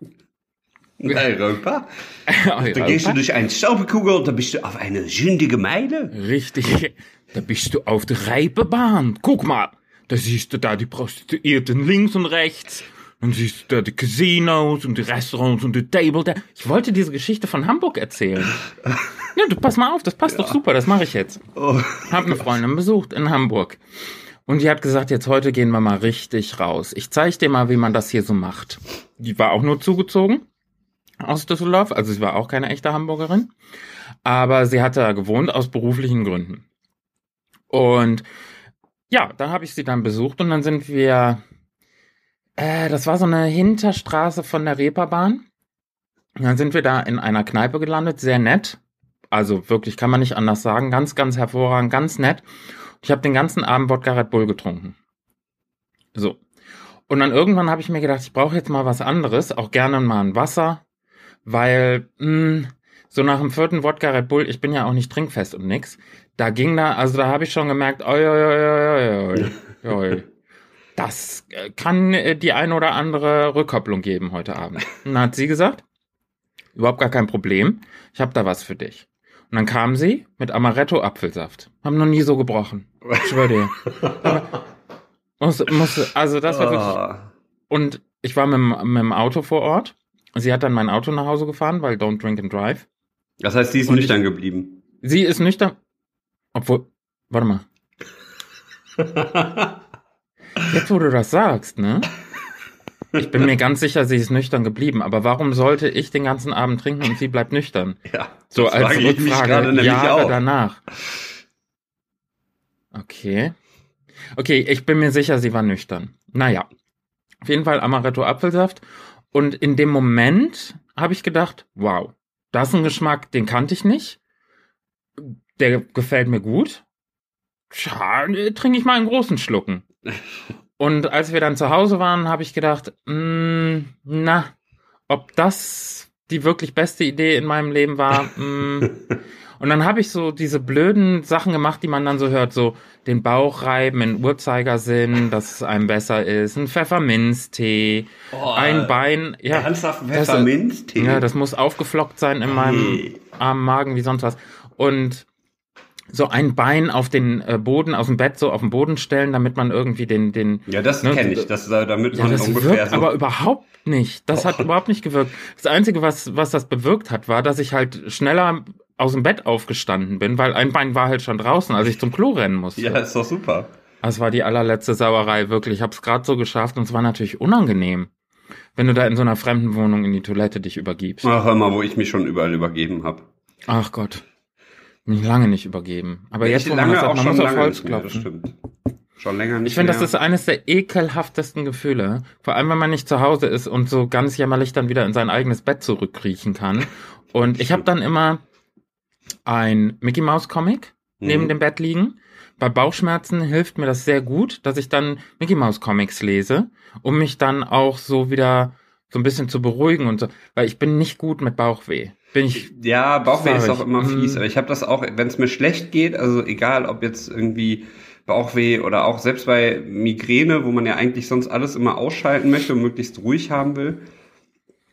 In Europa. <laughs> Da gehst du Europa. durch eine Staubkugel, da bist du auf eine sündige Meile. Richtig. Da bist du auf der Reipebahn. Guck mal, da siehst du da die Prostituierten links und rechts. Dann siehst du da die Casinos und die Restaurants und die Table. Da. Ich wollte diese Geschichte von Hamburg erzählen. <laughs> Ja, du pass mal auf, das passt doch super, das mache ich jetzt. Oh. Hab eine Freundin besucht in Hamburg. Und die hat gesagt, jetzt heute gehen wir mal richtig raus. Ich zeige dir mal, wie man das hier so macht. Die war auch nur zugezogen aus Düsseldorf, also sie war auch keine echte Hamburgerin. Aber sie hatte da gewohnt aus beruflichen Gründen. Und ja, da habe ich sie dann besucht und dann sind wir, äh, das war so eine Hinterstraße von der Reeperbahn. Und dann sind wir da in einer Kneipe gelandet, sehr nett. Also wirklich kann man nicht anders sagen, ganz, ganz hervorragend, ganz nett. Ich habe den ganzen Abend Wodka Red Bull getrunken. So. Und dann irgendwann habe ich mir gedacht, ich brauche jetzt mal was anderes, auch gerne mal ein Wasser, weil mh, so nach dem vierten Wodka Red Bull, ich bin ja auch nicht trinkfest und nix, da ging da, also da habe ich schon gemerkt, oi, oi, oi, oi, oi, oi. <laughs> das äh, kann äh, die eine oder andere Rückkopplung geben heute Abend. Und dann hat sie gesagt, überhaupt gar kein Problem, ich habe da was für dich. Und dann kam sie mit Amaretto-Apfelsaft. Haben noch nie so gebrochen. Ich schwöre dir. <laughs> Aber muss, muss, also das war wirklich. Ah. Und ich war mit, mit dem Auto vor Ort. Sie hat dann mein Auto nach Hause gefahren, weil Don't Drink and Drive. Das heißt, die ist Und nüchtern geblieben. Sie ist nüchtern. Obwohl, warte mal. <laughs> Jetzt, wo du das sagst, ne? Ich bin mir ganz sicher, sie ist nüchtern geblieben. Aber warum sollte ich den ganzen Abend trinken und sie bleibt nüchtern? <laughs> ja, So als frage ich mich Rückfrage nämlich Jahre auch. danach. Okay. Okay, ich bin mir sicher, sie war nüchtern. Naja. Auf jeden Fall Amaretto Apfelsaft. Und in dem Moment habe ich gedacht, wow, das ist ein Geschmack, den kannte ich nicht. Der gefällt mir gut. Tja, trinke ich mal einen großen Schlucken. <laughs> Und als wir dann zu Hause waren, habe ich gedacht, mh, na, ob das die wirklich beste Idee in meinem Leben war. <laughs> mh. Und dann habe ich so diese blöden Sachen gemacht, die man dann so hört, so den Bauch reiben in Uhrzeigersinn, dass es einem besser ist, ein Pfefferminztee, Oh, ein Bein, ja, Ernsthaft das- Pfefferminztee? ja, das muss aufgeflockt sein in meinem Hey. armen Magen wie sonst was. Und so ein Bein auf den äh, Boden, aus dem Bett so auf den Boden stellen, damit man irgendwie den, den. Ja, das ne, kenne ich. Das, äh, damit Ja, man das ungefähr wirkt so. aber überhaupt nicht. Das hat Doch. überhaupt nicht gewirkt. Das Einzige, was, was das bewirkt hat, war, dass ich halt schneller aus dem Bett aufgestanden bin, weil ein Bein war halt schon draußen, als ich zum Klo rennen musste. ja, ist doch super. Das war die allerletzte Sauerei, wirklich. Ich habe es gerade so geschafft und es war natürlich unangenehm, wenn du da in so einer fremden Wohnung in die Toilette dich übergibst. Ach, hör mal, wo ich mich schon überall übergeben habe. Ach Gott. Mich lange nicht übergeben. Aber jetzt, wo man lange das auch man schon muss auf lange Holz klopfen. stimmt. Schon länger nicht Ich finde, das ist eines der ekelhaftesten Gefühle. Vor allem, wenn man nicht zu Hause ist und so ganz jämmerlich dann wieder in sein eigenes Bett zurückkriechen kann. Und ich habe dann immer ein Mickey Mouse Comic neben Mhm. dem Bett liegen. Bei Bauchschmerzen hilft mir das sehr gut, dass ich dann Mickey Mouse Comics lese, um mich dann auch so wieder so ein bisschen zu beruhigen und so, weil ich bin nicht gut mit Bauchweh. Bin ich Ja, Bauchweh ist auch immer fies, Mm. aber ich habe das auch, wenn es mir schlecht geht, also egal ob jetzt irgendwie Bauchweh oder auch selbst bei Migräne, wo man ja eigentlich sonst alles immer ausschalten möchte und möglichst ruhig haben will,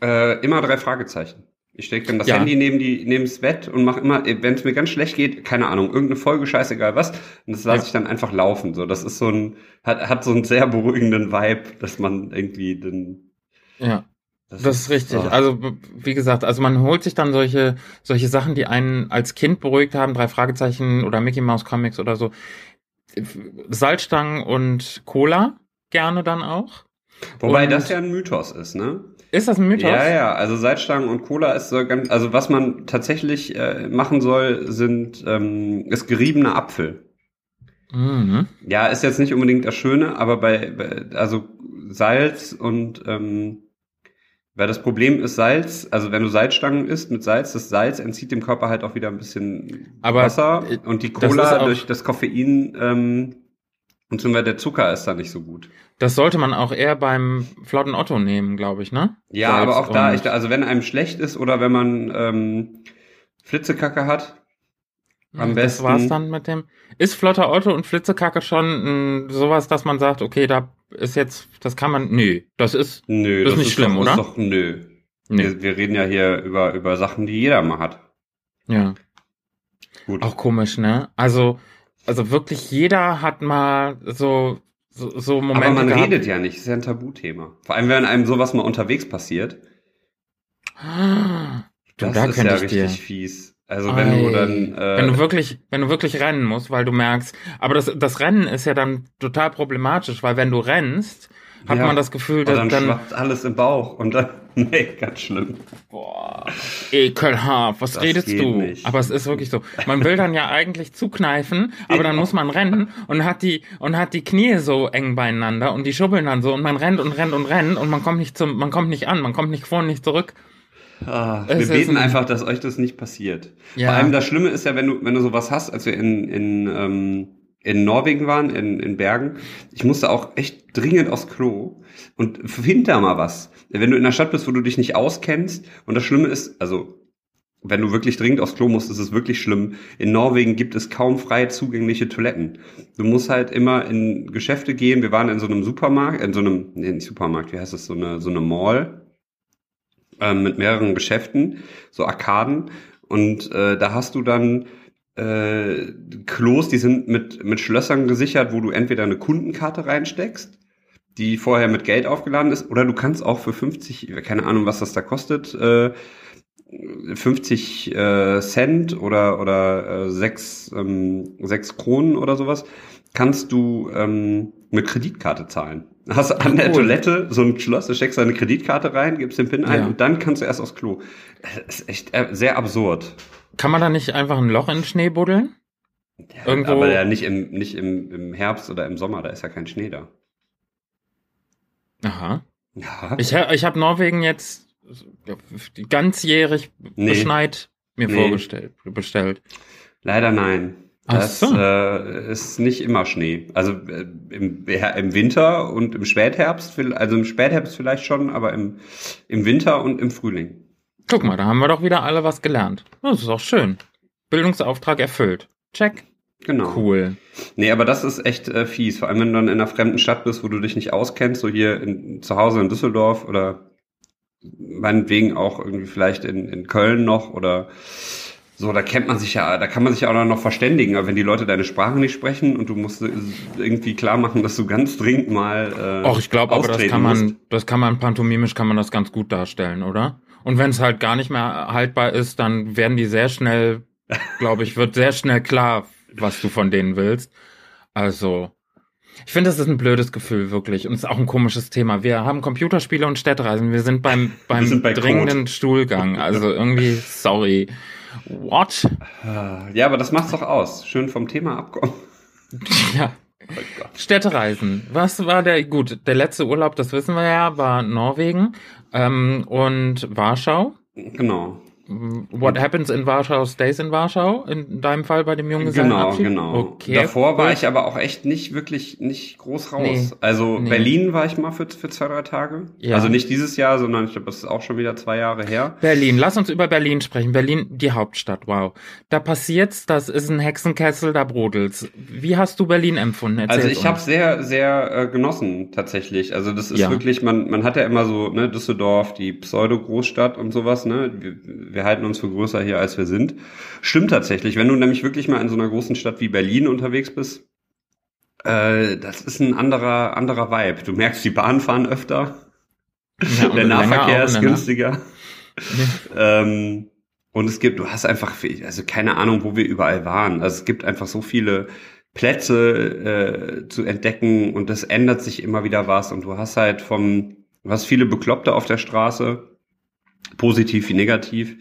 äh, immer drei Fragezeichen. Ich stecke dann das Ja. Handy neben die neben das Bett und mache immer, wenn es mir ganz schlecht geht, keine Ahnung, irgendeine Folge, scheißegal was, und das lasse Ja. ich dann einfach laufen. So, das ist so ein hat hat so einen sehr beruhigenden Vibe, dass man irgendwie den ja Das ist richtig. so. Also wie gesagt, also man holt sich dann solche solche Sachen, die einen als Kind beruhigt haben, drei Fragezeichen oder Mickey Mouse Comics oder so. Salzstangen und Cola gerne dann auch. Wobei und- das ja ein Mythos ist, ne? Ist das ein Mythos? Ja, ja, also Salzstangen und Cola ist so ganz, also was man tatsächlich äh, machen soll, sind ähm, ist geriebener Apfel. Mhm. Ja, ist jetzt nicht unbedingt das Schöne, aber bei, bei also Salz und ähm, weil das Problem ist Salz, also wenn du Salzstangen isst mit Salz, das Salz entzieht dem Körper halt auch wieder ein bisschen Aber, Wasser äh, und die das Cola auch- durch das Koffein ähm, und zum Beispiel der Zucker ist da nicht so gut. Das sollte man auch eher beim Flotten Otto nehmen, glaube ich, ne? Ja, Salz aber auch da, ich, also wenn einem schlecht ist oder wenn man ähm, Flitzekacke hat, am das besten- war's dann mit dem. Ist Flotter Otto und Flitzekacke schon mh, sowas, dass man sagt, okay, da ist jetzt, das kann man, nö, das ist, nö, Das ist nicht schlimm, doch, oder? Ist doch, nö. nee, Wir, wir reden ja hier über, über Sachen, die jeder mal hat. ja. Gut. Auch komisch, ne? Also, also wirklich jeder hat mal so, so, so Momente aber man gehabt. redet ja nicht, ist ja ein Tabuthema. Vor allem, wenn einem sowas mal unterwegs passiert. Du, Das da ist ja ich richtig dir. fies. Also wenn du Ei. dann äh, wenn du wirklich, wenn du wirklich rennen musst, weil du merkst, aber das, das Rennen ist ja dann total problematisch, weil wenn du rennst, hat Ja. man das Gefühl, dass dann, dann, schwappt alles im Bauch und dann, <laughs> nee, ganz schlimm. boah, ekelhaft, was Das redest du? nicht. Aber es ist wirklich so. Man will dann ja eigentlich zukneifen, aber dann muss man rennen und hat die, und hat die Knie so eng beieinander und die schubbeln dann so und man rennt und rennt und rennt und man kommt nicht zum, man kommt nicht an, man kommt nicht vor und nicht zurück. Ah, wir beten ein- einfach, dass euch das nicht passiert. Ja. Vor allem das Schlimme ist ja, wenn du, wenn du sowas hast, als wir in, in, ähm, in Norwegen waren, in, in Bergen, ich musste auch echt dringend aufs Klo und find da mal was. Wenn du in einer Stadt bist, wo du dich nicht auskennst und das Schlimme ist, also wenn du wirklich dringend aufs Klo musst, ist es wirklich schlimm. In Norwegen gibt es kaum frei zugängliche Toiletten. Du musst halt immer in Geschäfte gehen. Wir waren in so einem Supermarkt, in so einem, nee, nicht Supermarkt, wie heißt das, so eine, so eine Mall ähm, mit mehreren Geschäften, so Arkaden. Und äh, da hast du dann äh, Klos, die sind mit, mit Schlössern gesichert, wo du entweder eine Kundenkarte reinsteckst, die vorher mit Geld aufgeladen ist, oder du kannst auch für 50, keine Ahnung, was das da kostet, äh, 50 äh, Cent oder oder äh, 6, ähm, 6 Kronen oder sowas, kannst du ähm, mit Kreditkarte zahlen. Hast an der Cool. Toilette so ein Schloss, da steckst deine Kreditkarte rein, gibst den PIN ein Ja. und dann kannst du erst aufs Klo. Das ist echt äh, sehr absurd. Kann man da nicht einfach ein Loch in den Schnee buddeln? Ja, Irgendwo- Aber ja nicht im nicht im, im Herbst oder im Sommer, da ist ja kein Schnee da. Aha. Ja. Ich, ich habe Norwegen jetzt ganzjährig Nee. beschneit mir Nee. vorgestellt, bestellt. Leider nein. Das so. äh, ist nicht immer Schnee. Also äh, im, im Winter und im Spätherbst, also im Spätherbst vielleicht schon, aber im, im Winter und im Frühling. Guck mal, da haben wir doch wieder alle was gelernt. Das ist auch schön. Bildungsauftrag erfüllt. Check. Genau. Cool. Nee, aber das ist echt äh, fies. Vor allem, wenn du dann in einer fremden Stadt bist, wo du dich nicht auskennst, so hier in, zu Hause in Düsseldorf oder meinetwegen auch irgendwie vielleicht in, in Köln noch oder So, da kennt man sich ja, da kann man sich ja auch noch verständigen, aber wenn die Leute deine Sprache nicht sprechen und du musst irgendwie klar machen, dass du ganz dringend mal. Äh, Och, ich glaube, aber das kann man, musst. das kann man pantomimisch, kann man das ganz gut darstellen, oder? Und wenn es halt gar nicht mehr haltbar ist, dann werden die sehr schnell, glaube ich, wird sehr schnell klar, was du von denen willst. Also, ich finde, das ist ein blödes Gefühl, wirklich. Und es ist auch ein komisches Thema. Wir haben Computerspiele und Städtereisen. Wir sind beim, beim sind dringenden Code. Stuhlgang. Also irgendwie, sorry. What? Ja, aber das macht's doch aus. Schön vom Thema abkommen. <laughs> Ja. Oh Städtereisen. Was war der, gut, der letzte Urlaub, das wissen wir ja, war Norwegen ähm, und Warschau. Genau. What happens in Warschau stays in Warschau, in deinem Fall bei dem jungen Genau, genau. Okay, Davor war ich aber auch echt nicht wirklich, nicht groß raus. Nee, also nee. Berlin war ich mal für, für zwei, drei Tage. Ja. Also nicht dieses Jahr, sondern ich glaube, das ist auch schon wieder zwei Jahre her. Berlin, lass uns über Berlin sprechen. Berlin, die Hauptstadt, wow. Da passiert's, das ist ein Hexenkessel, da brodelt's. Wie hast du Berlin empfunden? Erzähl also ich habe sehr, sehr äh, genossen tatsächlich. Also das ist ja. wirklich, man, man hat ja immer so, ne, Düsseldorf, die Pseudo-Großstadt und sowas, ne. Wir, wir halten uns für größer hier, als wir sind. Stimmt tatsächlich. Wenn du nämlich wirklich mal in so einer großen Stadt wie Berlin unterwegs bist, äh, das ist ein anderer, anderer Vibe. Du merkst, die Bahn fahren öfter. Ja, Der Nahverkehr ist günstiger. Ja. ähm, und es gibt, du hast einfach, also keine Ahnung, wo wir überall waren. Also es gibt einfach so viele Plätze äh, zu entdecken und das ändert sich immer wieder was und du hast halt vom, du hast viele Bekloppte auf der Straße, positiv wie negativ.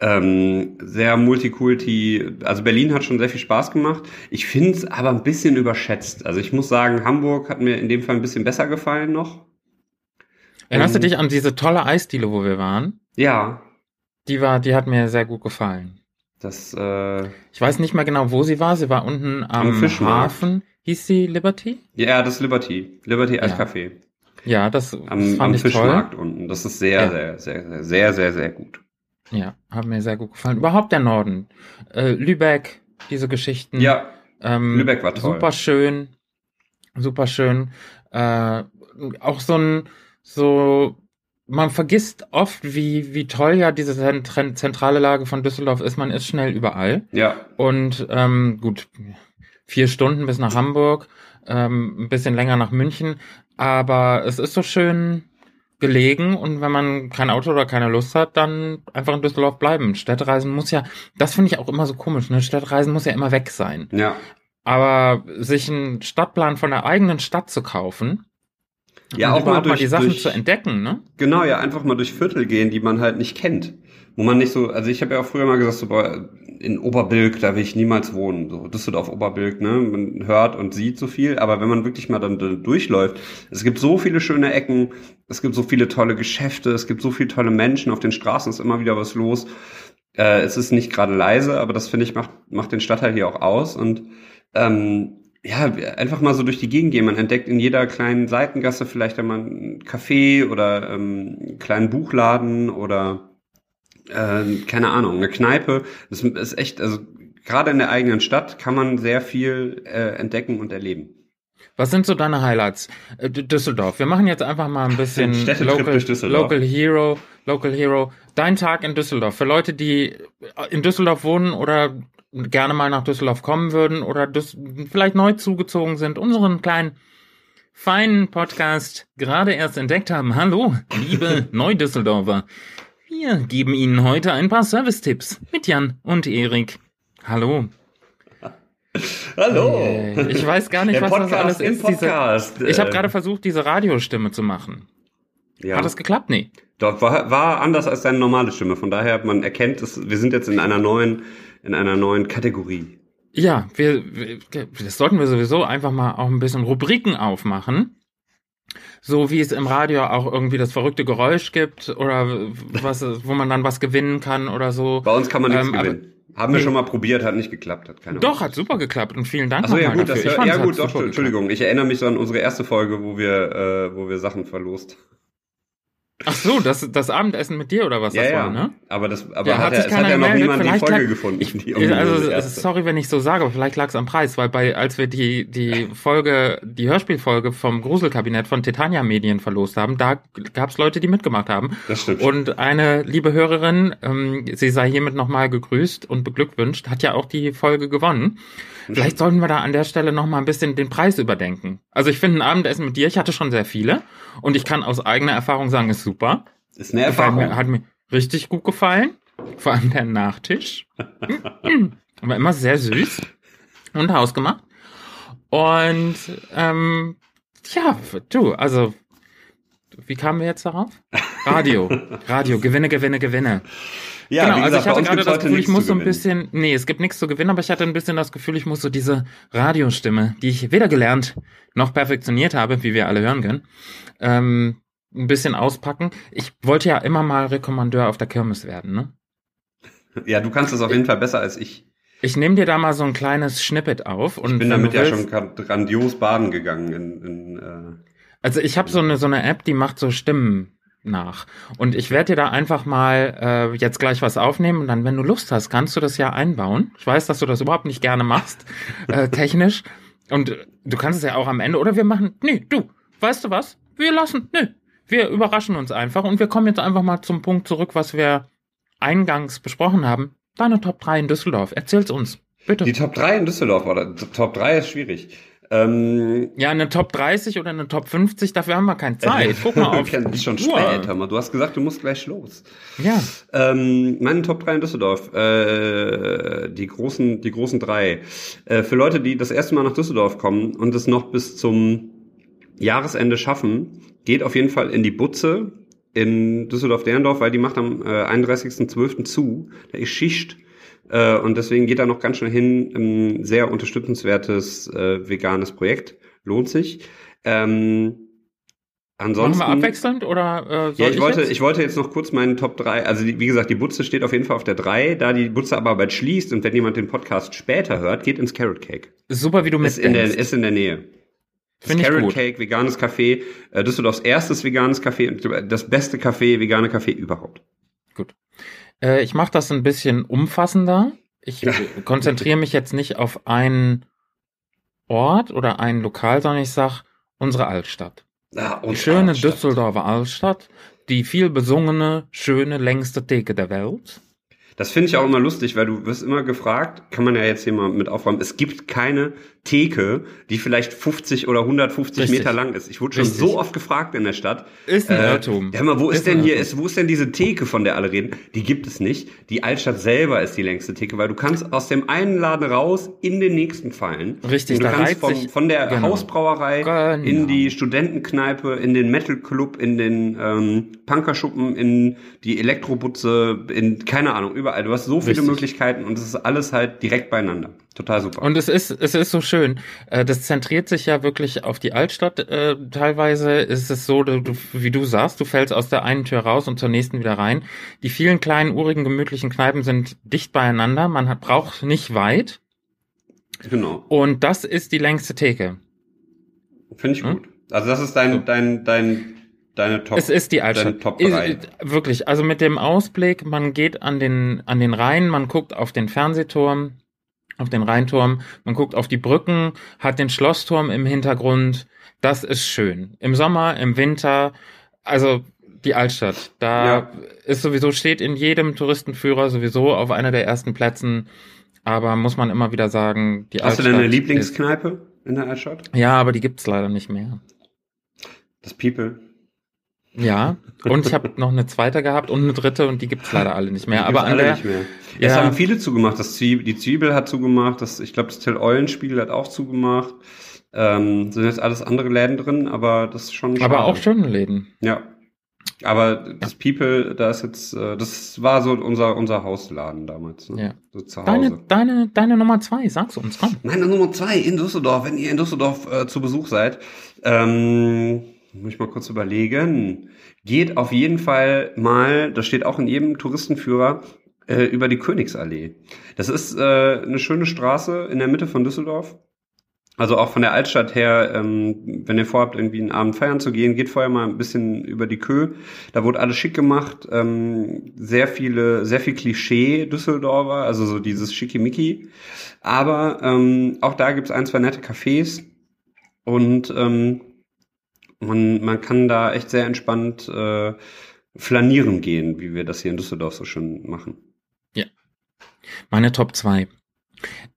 Ähm, sehr Multikulti, also Berlin hat schon sehr viel Spaß gemacht. Ich finde es aber ein bisschen überschätzt. Also ich muss sagen, Hamburg hat mir in dem Fall ein bisschen besser gefallen noch. Erinnerst ähm, du dich an diese tolle Eisdiele, wo wir waren? Ja. Die war, die hat mir sehr gut gefallen. Das, äh, ich weiß nicht mehr genau, wo sie war. Sie war unten am, am Hafen. Hieß sie Liberty? Ja, das ist Liberty. Liberty Eiscafé. Ja. Ja, das, das am, fand am ich Fischmarkt toll. unten. Das ist sehr, ja. sehr, sehr, sehr, sehr, sehr, sehr gut. Ja, hat mir sehr gut gefallen. Überhaupt der Norden. Äh, Lübeck, diese Geschichten. Ja, ähm, Lübeck war toll. Super schön, super schön. Äh, auch so ein, so, man vergisst oft, wie, wie toll ja diese zentrale Lage von Düsseldorf ist. Man ist schnell überall. Ja. Und ähm, gut, vier Stunden bis nach Hamburg, ähm, ein bisschen länger nach München. Aber es ist so schön gelegen und wenn man kein Auto oder keine Lust hat, dann einfach in Düsseldorf bleiben. Städtereisen muss ja, das finde ich auch immer so komisch, ne? Städtereisen muss ja immer weg sein. Ja. Aber sich einen Stadtplan von der eigenen Stadt zu kaufen, ja, auch mal, durch, mal die Sachen durch, zu entdecken, ne? Genau, ja, einfach mal durch Viertel gehen, die man halt nicht kennt. Wo man nicht so, also ich habe ja auch früher mal gesagt, so, boah, in Oberbilk, da will ich niemals wohnen. So Düsseldorf Oberbilk, ne? Man hört und sieht so viel, aber wenn man wirklich mal dann, durchläuft, es gibt so viele schöne Ecken, es gibt so viele tolle Geschäfte, es gibt so viele tolle Menschen, auf den Straßen ist immer wieder was los. Äh, es ist nicht gerade leise, aber das finde ich macht, macht den Stadtteil hier auch aus und ähm, ja, einfach mal so durch die Gegend gehen. Man entdeckt in jeder kleinen Seitengasse vielleicht einmal ein Café oder ähm, einen kleinen Buchladen oder äh, keine Ahnung, eine Kneipe. Das ist echt, also gerade in der eigenen Stadt kann man sehr viel äh, entdecken und erleben. Was sind so deine Highlights? Äh, Düsseldorf. Wir machen jetzt einfach mal ein <laughs> bisschen Local, Local Hero, Local Hero. Dein Tag in Düsseldorf. Für Leute, die in Düsseldorf wohnen oder gerne mal nach Düsseldorf kommen würden oder Düs vielleicht neu zugezogen sind, unseren kleinen feinen Podcast gerade erst entdeckt haben. Hallo, liebe <laughs> Neudüsseldorfer. Wir geben Ihnen heute ein paar Service-Tipps mit Jan und Erik. Hallo. Hallo. Äh, ich weiß gar nicht, was Podcast das alles ist. Diese, ich habe äh. gerade versucht, diese Radiostimme zu machen. Ja. Hat das geklappt? Nee. Doch, war, war anders als deine normale Stimme. Von daher, man erkennt, es, wir sind jetzt in einer neuen, in einer neuen Kategorie. Ja, wir, wir, das sollten wir sowieso einfach mal auch ein bisschen Rubriken aufmachen so wie es im Radio auch irgendwie das verrückte Geräusch gibt oder was, wo man dann was gewinnen kann oder so. Bei uns kann man nichts ähm, gewinnen. Haben wir schon mal probiert, hat nicht geklappt, hat keine Doch, Ahnung. hat super geklappt und vielen Dank Achso, ja gut, dafür. Das, ja gut, doch, Entschuldigung, geklappt. ich erinnere mich so an unsere erste Folge, wo wir, äh, wo wir Sachen verlost Ach so, das, das Abendessen mit dir oder was ja, das ja. war, ne? Aber das, aber Ja, hat, hat sich es hat keiner ja noch niemand die Folge lag- gefunden. Ich, die also, sorry, wenn ich so sage, aber vielleicht lag es am Preis, weil bei, als wir die, die Folge, die Hörspielfolge vom Gruselkabinett von Titania Medien verlost haben, da gab es Leute, die mitgemacht haben. Das stimmt. Und eine liebe Hörerin, ähm, sie sei hiermit nochmal gegrüßt und beglückwünscht, hat ja auch die Folge gewonnen. Vielleicht sollten wir da an der Stelle nochmal ein bisschen den Preis überdenken. Also ich finde ein Abendessen mit dir, ich hatte schon sehr viele und ich kann aus eigener Erfahrung sagen, ist super. ist eine Erfahrung. mir, hat mir richtig gut gefallen. Vor allem der Nachtisch. <laughs> Aber immer sehr süß und hausgemacht. Und ähm, ja, du, also wie kamen wir jetzt darauf? <laughs> Radio, Radio, Gewinne, Gewinne, Gewinne. Ja, genau, also gesagt, ich bei hatte gerade das Gefühl, ich muss so ein bisschen, nee, es gibt nichts zu gewinnen, aber ich hatte ein bisschen das Gefühl, ich muss so diese Radiostimme, die ich weder gelernt noch perfektioniert habe, wie wir alle hören können, ähm, ein bisschen auspacken. Ich wollte ja immer mal Rekommandeur auf der Kirmes werden, ne? Ja, du kannst es auf jeden Fall besser als ich. Ich nehme dir da mal so ein kleines Schnippet auf und Ich bin damit ja schon gra- grandios baden gegangen. In, in, äh, Also ich habe so eine so eine App, die macht so Stimmen nach. Und ich werde dir da einfach mal äh, jetzt gleich was aufnehmen und dann, wenn du Lust hast, kannst du das ja einbauen. Ich weiß, dass du das überhaupt nicht gerne machst, <laughs> äh, technisch. Und du kannst es ja auch am Ende. Oder wir machen, nee, du, weißt du was? Wir lassen, nee, wir überraschen uns einfach und wir kommen jetzt einfach mal zum Punkt zurück, was wir eingangs besprochen haben. Deine Top 3 in Düsseldorf. Erzähl's uns, bitte. die Top 3 in Düsseldorf, oder? Top 3 ist schwierig. Ähm, ja, eine Top 30 oder eine Top 50, dafür haben wir keine Zeit. Guck mal <laughs> auf. Ist schon spät, hör mal. Du hast gesagt, du musst gleich los. Ja. Ähm, meine Top 3 in Düsseldorf, äh, die großen, die großen drei. Äh, für Leute, die das erste Mal nach Düsseldorf kommen und es noch bis zum Jahresende schaffen, geht auf jeden Fall in die Butze in Düsseldorf-Derndorf, weil die macht am äh, 31.12. zu. Da ist Schicht. Äh, und deswegen geht da noch ganz schnell hin. Ein sehr unterstützenswertes äh, veganes Projekt. Lohnt sich. Ähm, ansonsten. Machen wir abwechselnd oder äh, soll Ja, ich, wollte, jetzt? ich wollte jetzt noch kurz meinen Top 3, also die, wie gesagt, die Butze steht auf jeden Fall auf der 3, da die Butze aber bald schließt und wenn jemand den Podcast später hört, geht ins Carrot Cake. Super, wie du Ist in, der, ist in der Nähe. Finde ich Carrot gut. Cake, veganes Café, äh, Düsseldorfs erstes veganes Café, und das beste Café, vegane Café überhaupt. Äh, ich mache das ein bisschen umfassender. Ich Ja. <laughs> konzentriere mich jetzt nicht auf einen Ort oder ein Lokal, sondern ich sag unsere Altstadt. Ah, Die schöne Altstadt. Düsseldorfer Altstadt, die viel besungene, schöne, längste Theke der Welt. Das finde ich auch immer lustig, weil du wirst immer gefragt, kann man ja jetzt hier mal mit aufräumen, es gibt keine Theke, die vielleicht 50 oder 150 Richtig. Meter lang ist. Ich wurde schon Richtig. so oft gefragt in der Stadt. Ist ein Äh, Irrtum. Ja, mal, wo ist, Ist denn hier, ist, wo ist denn diese Theke, von der alle reden? Die gibt es nicht. Die Altstadt selber ist die längste Theke, weil du kannst aus dem einen Laden raus in den nächsten fallen. Richtig, Und du da kannst sich- von der genau. Hausbrauerei Genau. in die Studentenkneipe, in den Metal Club, in den ähm, Punkerschuppen, in die Elektrobutze, in keine Ahnung, überall. Du hast so viele Richtig. Möglichkeiten und es ist alles halt direkt beieinander. Total super. Und es ist, es ist so schön. Äh, Das zentriert sich ja wirklich auf die Altstadt. Äh, Teilweise ist es so, du, wie du sagst, du fällst aus der einen Tür raus und zur nächsten wieder rein. Die vielen kleinen, urigen, gemütlichen Kneipen sind dicht beieinander. Man hat, braucht nicht weit. genau. Und das ist die längste Theke. Finde ich Hm? gut. Also das ist dein, dein, dein, deine Top. Es ist die Altstadt. Deine Top Ist- 3. ist- Wirklich, also mit dem Ausblick, man geht an den, an den Rhein, man guckt auf den Fernsehturm, auf den Rheinturm, man guckt auf die Brücken, hat den Schlossturm im Hintergrund. Das ist schön. Im Sommer, im Winter, also die Altstadt, da Ja. ist sowieso, steht in jedem Touristenführer sowieso auf einer der ersten Plätzen. Aber muss man immer wieder sagen, die Hast du Altstadt. denn eine ist- Lieblingskneipe in der Altstadt? Ja, aber die gibt's leider nicht mehr. Das People. Ja, und ich habe noch eine zweite gehabt und eine dritte und die gibt's leider alle nicht mehr. Die Aber alle der, nicht mehr. Ja. Es haben viele zugemacht. Das Zwiebel, die Zwiebel hat zugemacht. Das, ich glaube, das Till Eulenspiegel hat auch zugemacht. Ähm, sind jetzt alles andere Läden drin, aber das ist schon aber schade. auch schöne Läden. Ja. Aber das People, da ist jetzt, äh, das war so unser, unser Hausladen damals. Ne? Ja. So zu Hause. Deine, deine, deine Nummer zwei, sag's uns, komm. Meine Nummer zwei in Düsseldorf, wenn ihr in Düsseldorf äh, zu Besuch seid, ähm, muss ich mal kurz überlegen. Geht auf jeden Fall mal, das steht auch in jedem Touristenführer, äh, über die Königsallee. Das ist äh, eine schöne Straße in der Mitte von Düsseldorf. Also auch von der Altstadt her, ähm, wenn ihr vorhabt, irgendwie einen Abend feiern zu gehen, geht vorher mal ein bisschen über die Kö. Da wurde alles schick gemacht. Ähm, sehr viele, sehr viel Klischee Düsseldorfer, also so dieses Schickimicki. Aber ähm, auch da gibt's ein, zwei nette Cafés. Und ähm, man, man kann da echt sehr entspannt äh, flanieren gehen, wie wir das hier in Düsseldorf so schön machen. Ja. Meine Top 2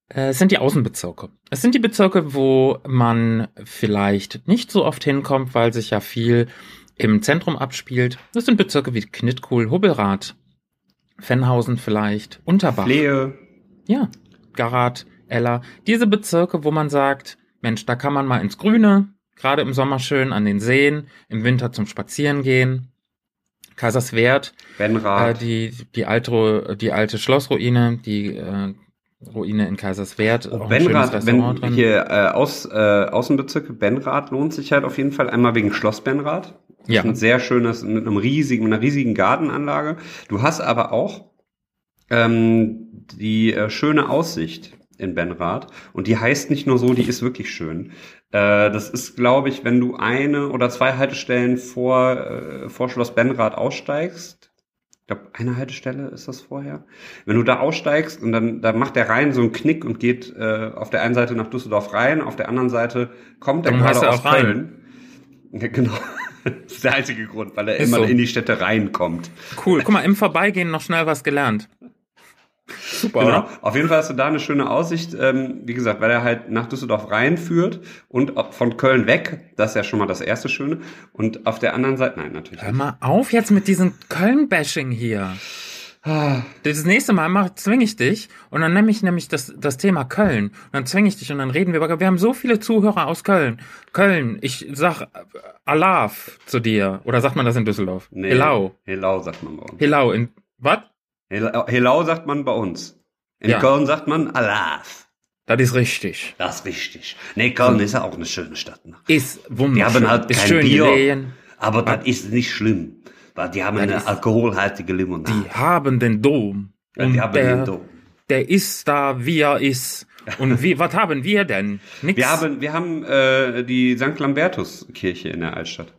äh, sind die Außenbezirke. Es sind die Bezirke, wo man vielleicht nicht so oft hinkommt, weil sich ja viel im Zentrum abspielt. Das sind Bezirke wie Knittkuhl, Hubbelrath, Fennhausen vielleicht, Unterbach. Flehe. Ja, Garat, Eller. Diese Bezirke, wo man sagt, Mensch, da kann man mal ins Grüne, gerade im Sommer schön an den Seen, im Winter zum Spazieren gehen. Kaiserswerth, äh, die, die alte, die alte Schlossruine, die äh, Ruine in Kaiserswerth. Oh, auch ein schönes Benrath, wenn drin. hier äh, aus, äh, Außenbezirke Benrath lohnt sich halt auf jeden Fall einmal wegen Schloss Benrath. Das Ja. ist ein sehr schönes, mit einem riesigen, mit einer riesigen Gartenanlage. Du hast aber auch ähm, die äh, schöne Aussicht in Benrath. Und die heißt nicht nur so, die ist wirklich schön. Äh, das ist, glaube ich, wenn du eine oder zwei Haltestellen vor, äh, vor Schloss Benrath aussteigst. Ich glaube, eine Haltestelle ist das vorher. Wenn du da aussteigst und dann, da macht der Rhein so einen Knick und geht äh, auf der einen Seite nach Düsseldorf rein, auf der anderen Seite kommt er Darum heißt gerade er aus. Köln. Ja, genau. <laughs> Das ist der einzige Grund, weil er Ist immer so. in die Städte reinkommt. Cool. Guck mal, im Vorbeigehen noch schnell was gelernt. Super, Genau. Auf jeden Fall hast du da eine schöne Aussicht, ähm, wie gesagt, weil er halt nach Düsseldorf reinführt und von Köln weg. Das ist ja schon mal das erste Schöne. Und auf der anderen Seite, nein, natürlich. Hör mal auf jetzt mit diesem Köln-Bashing hier. Das nächste Mal mach, zwinge ich dich und dann nehme ich nämlich das, das Thema Köln und dann zwinge ich dich und dann reden wir über, wir haben so viele Zuhörer aus Köln. Köln, ich sag äh, Alaf zu dir. Oder sagt man das in Düsseldorf? Nee. Helau. Helau sagt man bei uns. Helau in, was? Helau, sagt man bei uns. In Ja. Köln sagt man Alaf. Das ist richtig. Das ist wichtig. Nee, Köln ist ja auch eine schöne Stadt. Ist Die wunderschön. haben halt kein Bier, gelegen. aber das ist nicht schlimm. Weil die haben Das eine alkoholhaltige Limonade. Die haben den Dom. Ja, und die haben der, den Dom. der ist da, wie er ist. Und <laughs> wie, was haben wir denn? Nix. Wir haben, wir haben äh, die St. Lambertus-Kirche in der Altstadt.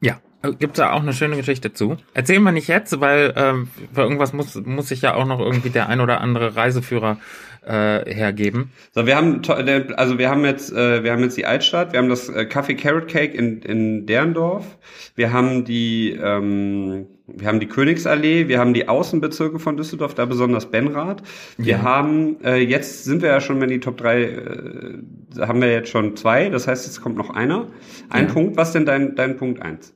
Ja, gibt da auch eine schöne Geschichte zu. Erzählen wir nicht jetzt, weil ähm, für irgendwas muss, muss sich ja auch noch irgendwie der ein oder andere Reiseführer äh, hergeben. So, wir haben, also wir haben jetzt, äh, wir haben jetzt die Altstadt, wir haben das äh, Café Carrot Cake in, in Derndorf, wir haben die, ähm, wir haben die Königsallee, wir haben die Außenbezirke von Düsseldorf, da besonders Benrath. Wir Ja. haben, äh, jetzt sind wir ja schon, wenn die Top 3, äh, haben wir jetzt schon zwei, das heißt, jetzt kommt noch einer. Ein Ja. Punkt, was denn dein, dein Punkt eins?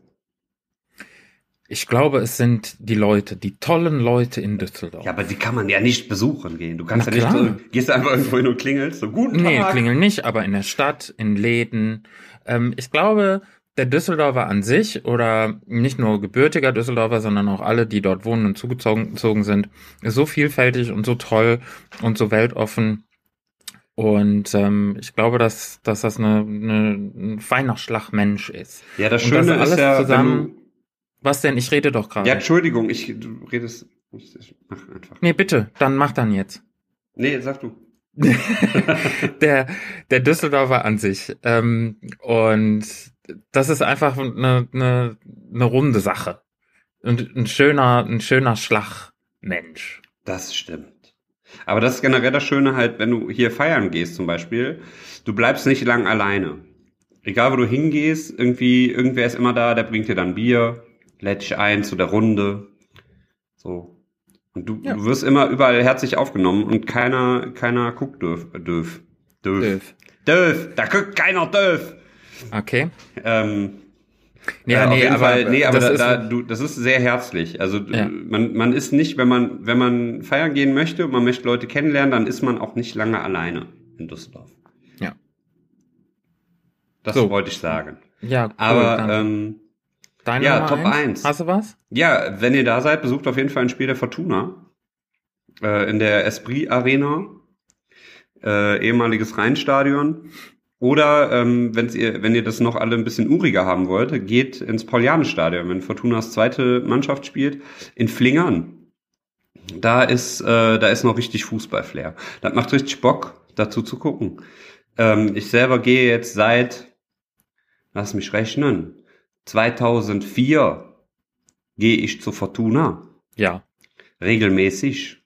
Ich glaube, es sind die Leute, die tollen Leute in Düsseldorf. Ja, aber die kann man ja nicht besuchen gehen. Du kannst Na ja nicht so, gehst einfach irgendwo hin und klingelst, so guten nee, Tag. klingeln nicht, aber in der Stadt, in Läden. Ähm, ich glaube, der Düsseldorfer an sich oder nicht nur gebürtiger Düsseldorfer, sondern auch alle, die dort wohnen und zugezogen gezogen sind, ist so vielfältig und so toll und so weltoffen. Und ähm, ich glaube, dass, dass das eine, eine, ein feiner Schlagmensch ist. Ja, das das Schöne alles ist ja, zusammen- Was denn? Ich rede doch gerade. ja, Entschuldigung, ich, du redest, ich, ich mach einfach. nee, bitte, dann mach dann jetzt. Nee, sag du. <laughs> der, der Düsseldorfer an sich. Ähm, und das ist einfach eine, eine, eine runde Sache. Und ein schöner, ein schöner Schlagmensch. Das stimmt. Aber das ist generell das Schöne halt, wenn du hier feiern gehst zum Beispiel, du bleibst nicht lang alleine. Egal wo du hingehst, irgendwie, irgendwer ist immer da, der bringt dir dann Bier, lädt dich ein zu der Runde. So. Und du, Ja. du wirst immer überall herzlich aufgenommen und keiner, keiner guckt dürf, dürf. Döf. Döf. Döf. Da guckt keiner döf. Okay. Ähm, Ja, äh, auf nee, jeden aber Fall, nee, aber das da, ist- da, du, das ist sehr herzlich. Also Ja. man, man ist nicht, wenn man, wenn man feiern gehen möchte und man möchte Leute kennenlernen, dann ist man auch nicht lange alleine in Düsseldorf. Ja. Das So. wollte ich sagen. Ja, cool, Aber ähm, deine ja, Nummer Top eins. eins. Hast du was? ja, wenn ihr da seid, besucht auf jeden Fall ein Spiel der Fortuna äh, in der Esprit Arena, äh, ehemaliges Rheinstadion. Oder ähm, wenn's ihr, wenn ihr das noch alle ein bisschen uriger haben wollt, geht ins Paulianenstadion, wenn Fortunas zweite Mannschaft spielt, in Flingern. Da ist, äh, da ist noch richtig Fußballflair. Das macht richtig Bock, dazu zu gucken. Ähm, ich selber gehe jetzt seit, lass mich rechnen, 2004 gehe ich zu Fortuna. Ja. Regelmäßig.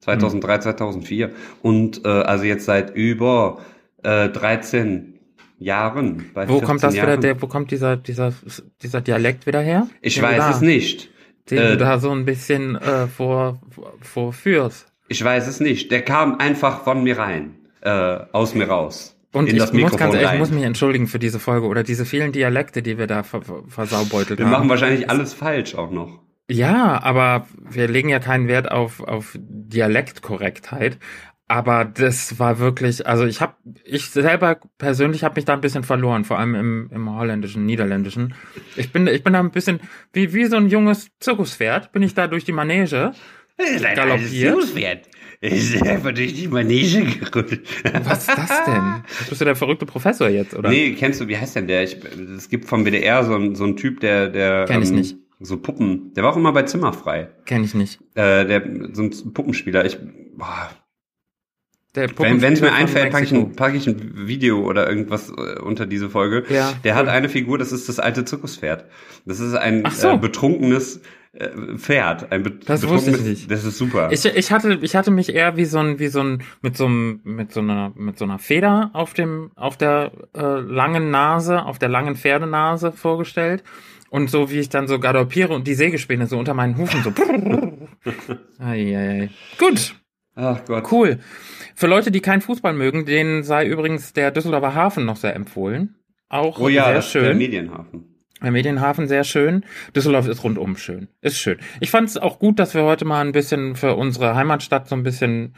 2003, 2004. Und äh, also jetzt seit über äh, 13 Jahren. Bei Wo kommt 14 das wieder, Jahren. der, wo kommt dieser, dieser, dieser Dialekt wieder her? Ich Den weiß da, es nicht. Den Äh, du da so ein bisschen äh, vor, vorführst. Ich weiß es nicht. Der kam einfach von mir rein. Äh, aus mir raus. Und ich muss Mikrofon ganz ehrlich, ich muss mich entschuldigen für diese Folge oder diese vielen Dialekte, die wir da ver ver versaubeutelt Wir haben. machen wahrscheinlich alles falsch auch noch. Ja, aber wir legen ja keinen Wert auf, auf Dialektkorrektheit. Aber das war wirklich, also ich habe, ich selber persönlich habe mich da ein bisschen verloren, vor allem im, im holländischen, niederländischen. Ich bin, ich bin da ein bisschen wie wie so ein junges Zirkuspferd, bin ich da durch die Manege. Galoppiert. Ist einfach durch die Manege gerollt. Was ist das denn? Bist du der verrückte Professor jetzt oder? Nee, kennst du, wie heißt denn der? Ich, es gibt vom WDR so einen so einen Typ, der, der ähm, Kenn ich nicht. so Puppen, der war auch immer bei Zimmerfrei. Kenn ich nicht. Äh, der, so ein Puppenspieler. Ich, boah, wenn es mir einfällt, packe ich, ein, pack ich ein Video oder irgendwas äh, unter diese Folge. Ja, der hat eine Figur, das ist das alte Zirkuspferd. Das ist ein Ach so. äh, betrunkenes äh, Pferd. Ein be Das wusste ich nicht. Das ist super. Ich, ich hatte, ich hatte mich eher wie so ein, wie so ein, mit so einem, mit so einer, mit so einer Feder auf dem, auf der äh, langen Nase, auf der langen Pferdenase vorgestellt. Und so wie ich dann so galoppiere und die Sägespäne so unter meinen Hufen so. <laughs> <laughs> Eieiei. Gut, Ach Gott. cool. Für Leute, die keinen Fußball mögen, denen sei übrigens der Düsseldorfer Hafen noch sehr empfohlen. Auch Oh ja, sehr ist der schön. Medienhafen. Der Medienhafen sehr schön. Düsseldorf ist rundum schön. Ist schön. Ich fand es auch gut, dass wir heute mal ein bisschen für unsere Heimatstadt so ein bisschen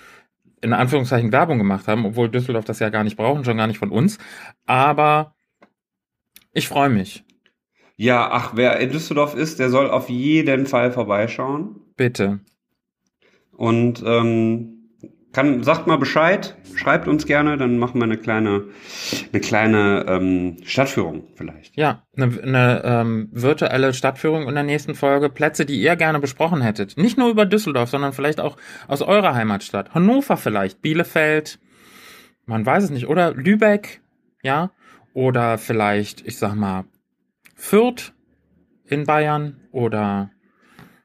in Anführungszeichen Werbung gemacht haben, obwohl Düsseldorf das ja gar nicht brauchen, schon gar nicht von uns. Aber ich freue mich. Ja, ach, wer in Düsseldorf ist, der soll auf jeden Fall vorbeischauen. Bitte. Und ähm, kann, sagt mal Bescheid, schreibt uns gerne, dann machen wir eine kleine, eine kleine ähm, Stadtführung vielleicht. Ja, eine, eine ähm, virtuelle Stadtführung in der nächsten Folge. Plätze, die ihr gerne besprochen hättet. Nicht nur über Düsseldorf, sondern vielleicht auch aus eurer Heimatstadt. Hannover vielleicht, Bielefeld, man weiß es nicht. Oder Lübeck, ja. Oder vielleicht, ich sag mal, Fürth in Bayern oder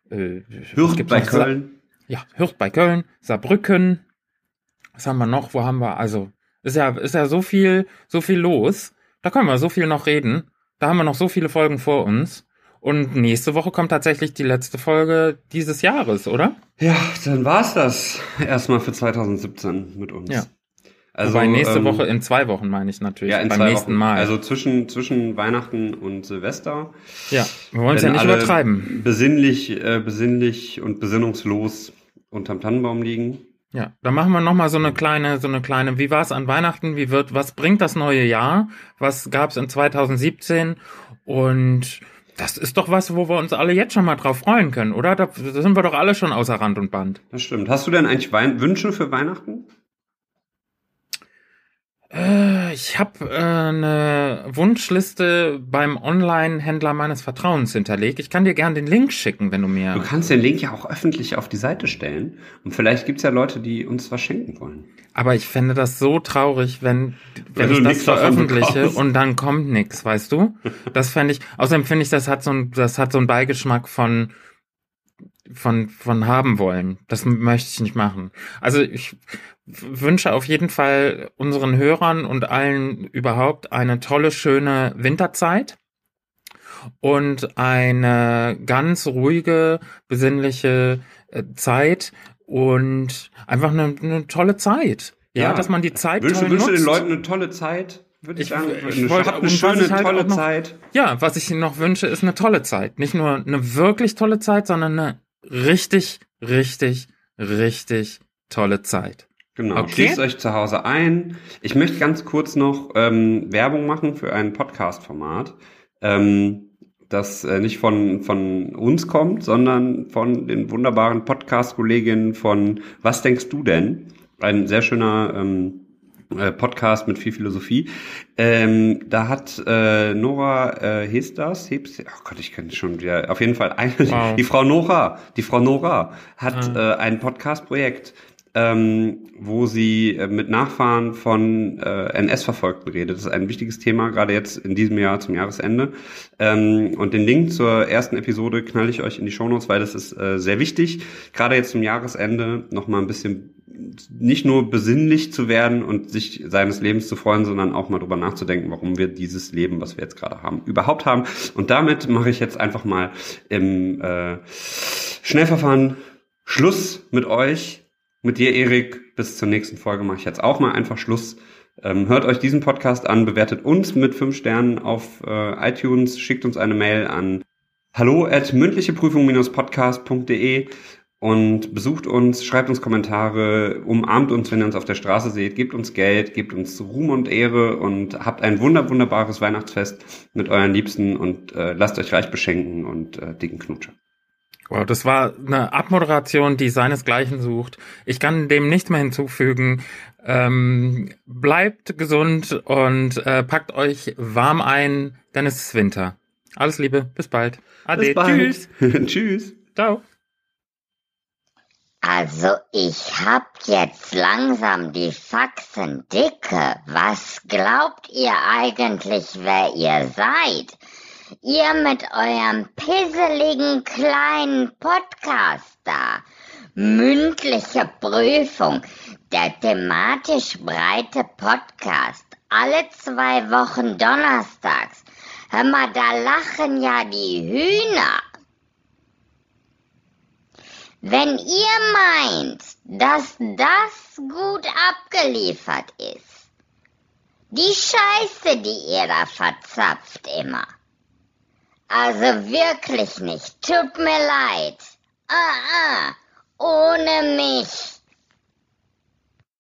äh, gibt's bei Köln. Ja, Hürth bei Köln, Saarbrücken. Was haben wir noch? Wo haben wir? Also, ist ja, ist ja so viel, so viel los. Da können wir so viel noch reden. Da haben wir noch so viele Folgen vor uns. Und nächste Woche kommt tatsächlich die letzte Folge dieses Jahres, oder? Ja, dann war's das erstmal für 2017 mit uns. Ja. Also Wobei nächste ähm, Woche in zwei Wochen meine ich natürlich. ja, in beim zwei nächsten Wochen. Mal. Also zwischen zwischen Weihnachten und Silvester. ja, wir wollen es ja nicht übertreiben. Besinnlich, äh, besinnlich und besinnungslos unterm Tannenbaum liegen. Ja, dann machen wir noch mal so eine kleine, so eine kleine. Wie war es an Weihnachten? Wie wird? Was bringt das neue Jahr? Was gab's in 2017? Und das ist doch was, wo wir uns alle jetzt schon mal drauf freuen können, oder? Da, da sind wir doch alle schon außer Rand und Band. Das stimmt. Hast du denn eigentlich Wein Wünsche für Weihnachten? Ich habe äh, eine Wunschliste beim Online-Händler meines Vertrauens hinterlegt. Ich kann dir gern den Link schicken, wenn du mir. Du kannst den Link ja auch öffentlich auf die Seite stellen. Und vielleicht gibt's ja Leute, die uns was schenken wollen. Aber ich fände das so traurig, wenn, wenn, Wenn ich das veröffentliche und dann kommt nix, weißt du? <laughs> Das fände ich, außerdem finde ich, das hat so ein, das hat so einen Beigeschmack von, von, von haben wollen. Das möchte ich nicht machen. Also ich wünsche auf jeden Fall unseren Hörern und allen überhaupt eine tolle, schöne Winterzeit und eine ganz ruhige, besinnliche äh, Zeit und einfach eine, eine tolle Zeit. Ja, Ja. dass man die Zeit Wünsche, toll wünsche nutzt. den Leuten eine tolle Zeit. Würde ich, Ich- sagen. ich eine, wollte- eine schöne, ich halt tolle noch- Zeit. Ja, was ich Ihnen noch wünsche, ist eine tolle Zeit. Nicht nur eine wirklich tolle Zeit, sondern eine richtig, richtig, richtig tolle Zeit. Genau. Okay. Schließt euch zu Hause ein. Ich möchte ganz kurz noch ähm, Werbung machen für ein Podcast-Format, ähm, das äh, nicht von, von uns kommt, sondern von den wunderbaren Podcast-Kolleginnen von Was denkst du denn? Ein sehr schöner ähm, äh, Podcast mit viel Philosophie. Ähm, da hat äh, Nora äh, Hesters, Hebs, oh Gott, ich kenne schon wieder, auf jeden Fall eine, Wow. <laughs> die Frau Nora, die Frau Nora hat Ah. äh, ein Podcast-Projekt ähm, wo sie äh, mit Nachfahren von äh, NS-Verfolgten redet. Das ist ein wichtiges Thema, gerade jetzt in diesem Jahr zum Jahresende. Ähm, und den Link zur ersten Episode knall ich euch in die Shownotes, weil das ist äh, sehr wichtig, gerade jetzt zum Jahresende noch mal ein bisschen nicht nur besinnlich zu werden und sich seines Lebens zu freuen, sondern auch mal drüber nachzudenken, warum wir dieses Leben, was wir jetzt gerade haben, überhaupt haben. Und damit mache ich jetzt einfach mal im äh, Schnellverfahren Schluss mit euch, mit dir, Erik. Bis zur nächsten Folge mache ich jetzt auch mal einfach Schluss. Ähm, hört euch diesen Podcast an, bewertet uns mit fünf Sternen auf äh, iTunes, schickt uns eine Mail an hallo at mündlicheprüfung-podcast.de und besucht uns, schreibt uns Kommentare, umarmt uns, wenn ihr uns auf der Straße seht, gebt uns Geld, gebt uns Ruhm und Ehre und habt ein wunder wunderbares Weihnachtsfest mit euren Liebsten und äh, lasst euch reich beschenken und äh, dicken Knutscher. Wow, das war eine Abmoderation, die seinesgleichen sucht. Ich kann dem nichts mehr hinzufügen. Ähm, bleibt gesund und äh, packt euch warm ein, denn es ist Winter. Alles Liebe, bis bald. Ade, bis bald. tschüss. <laughs> tschüss. Ciao. Also ich hab jetzt langsam die Faxen dicke. Was glaubt ihr eigentlich, wer ihr seid? Ihr mit eurem pisseligen kleinen Podcast da. Mündliche Prüfung. Der thematisch breite Podcast. Alle zwei Wochen donnerstags. Hör mal, da lachen ja die Hühner. Wenn ihr meint, dass das gut abgeliefert ist, die Scheiße, die ihr da verzapft immer. Also wirklich nicht, tut mir leid. Ah, ah, ohne mich.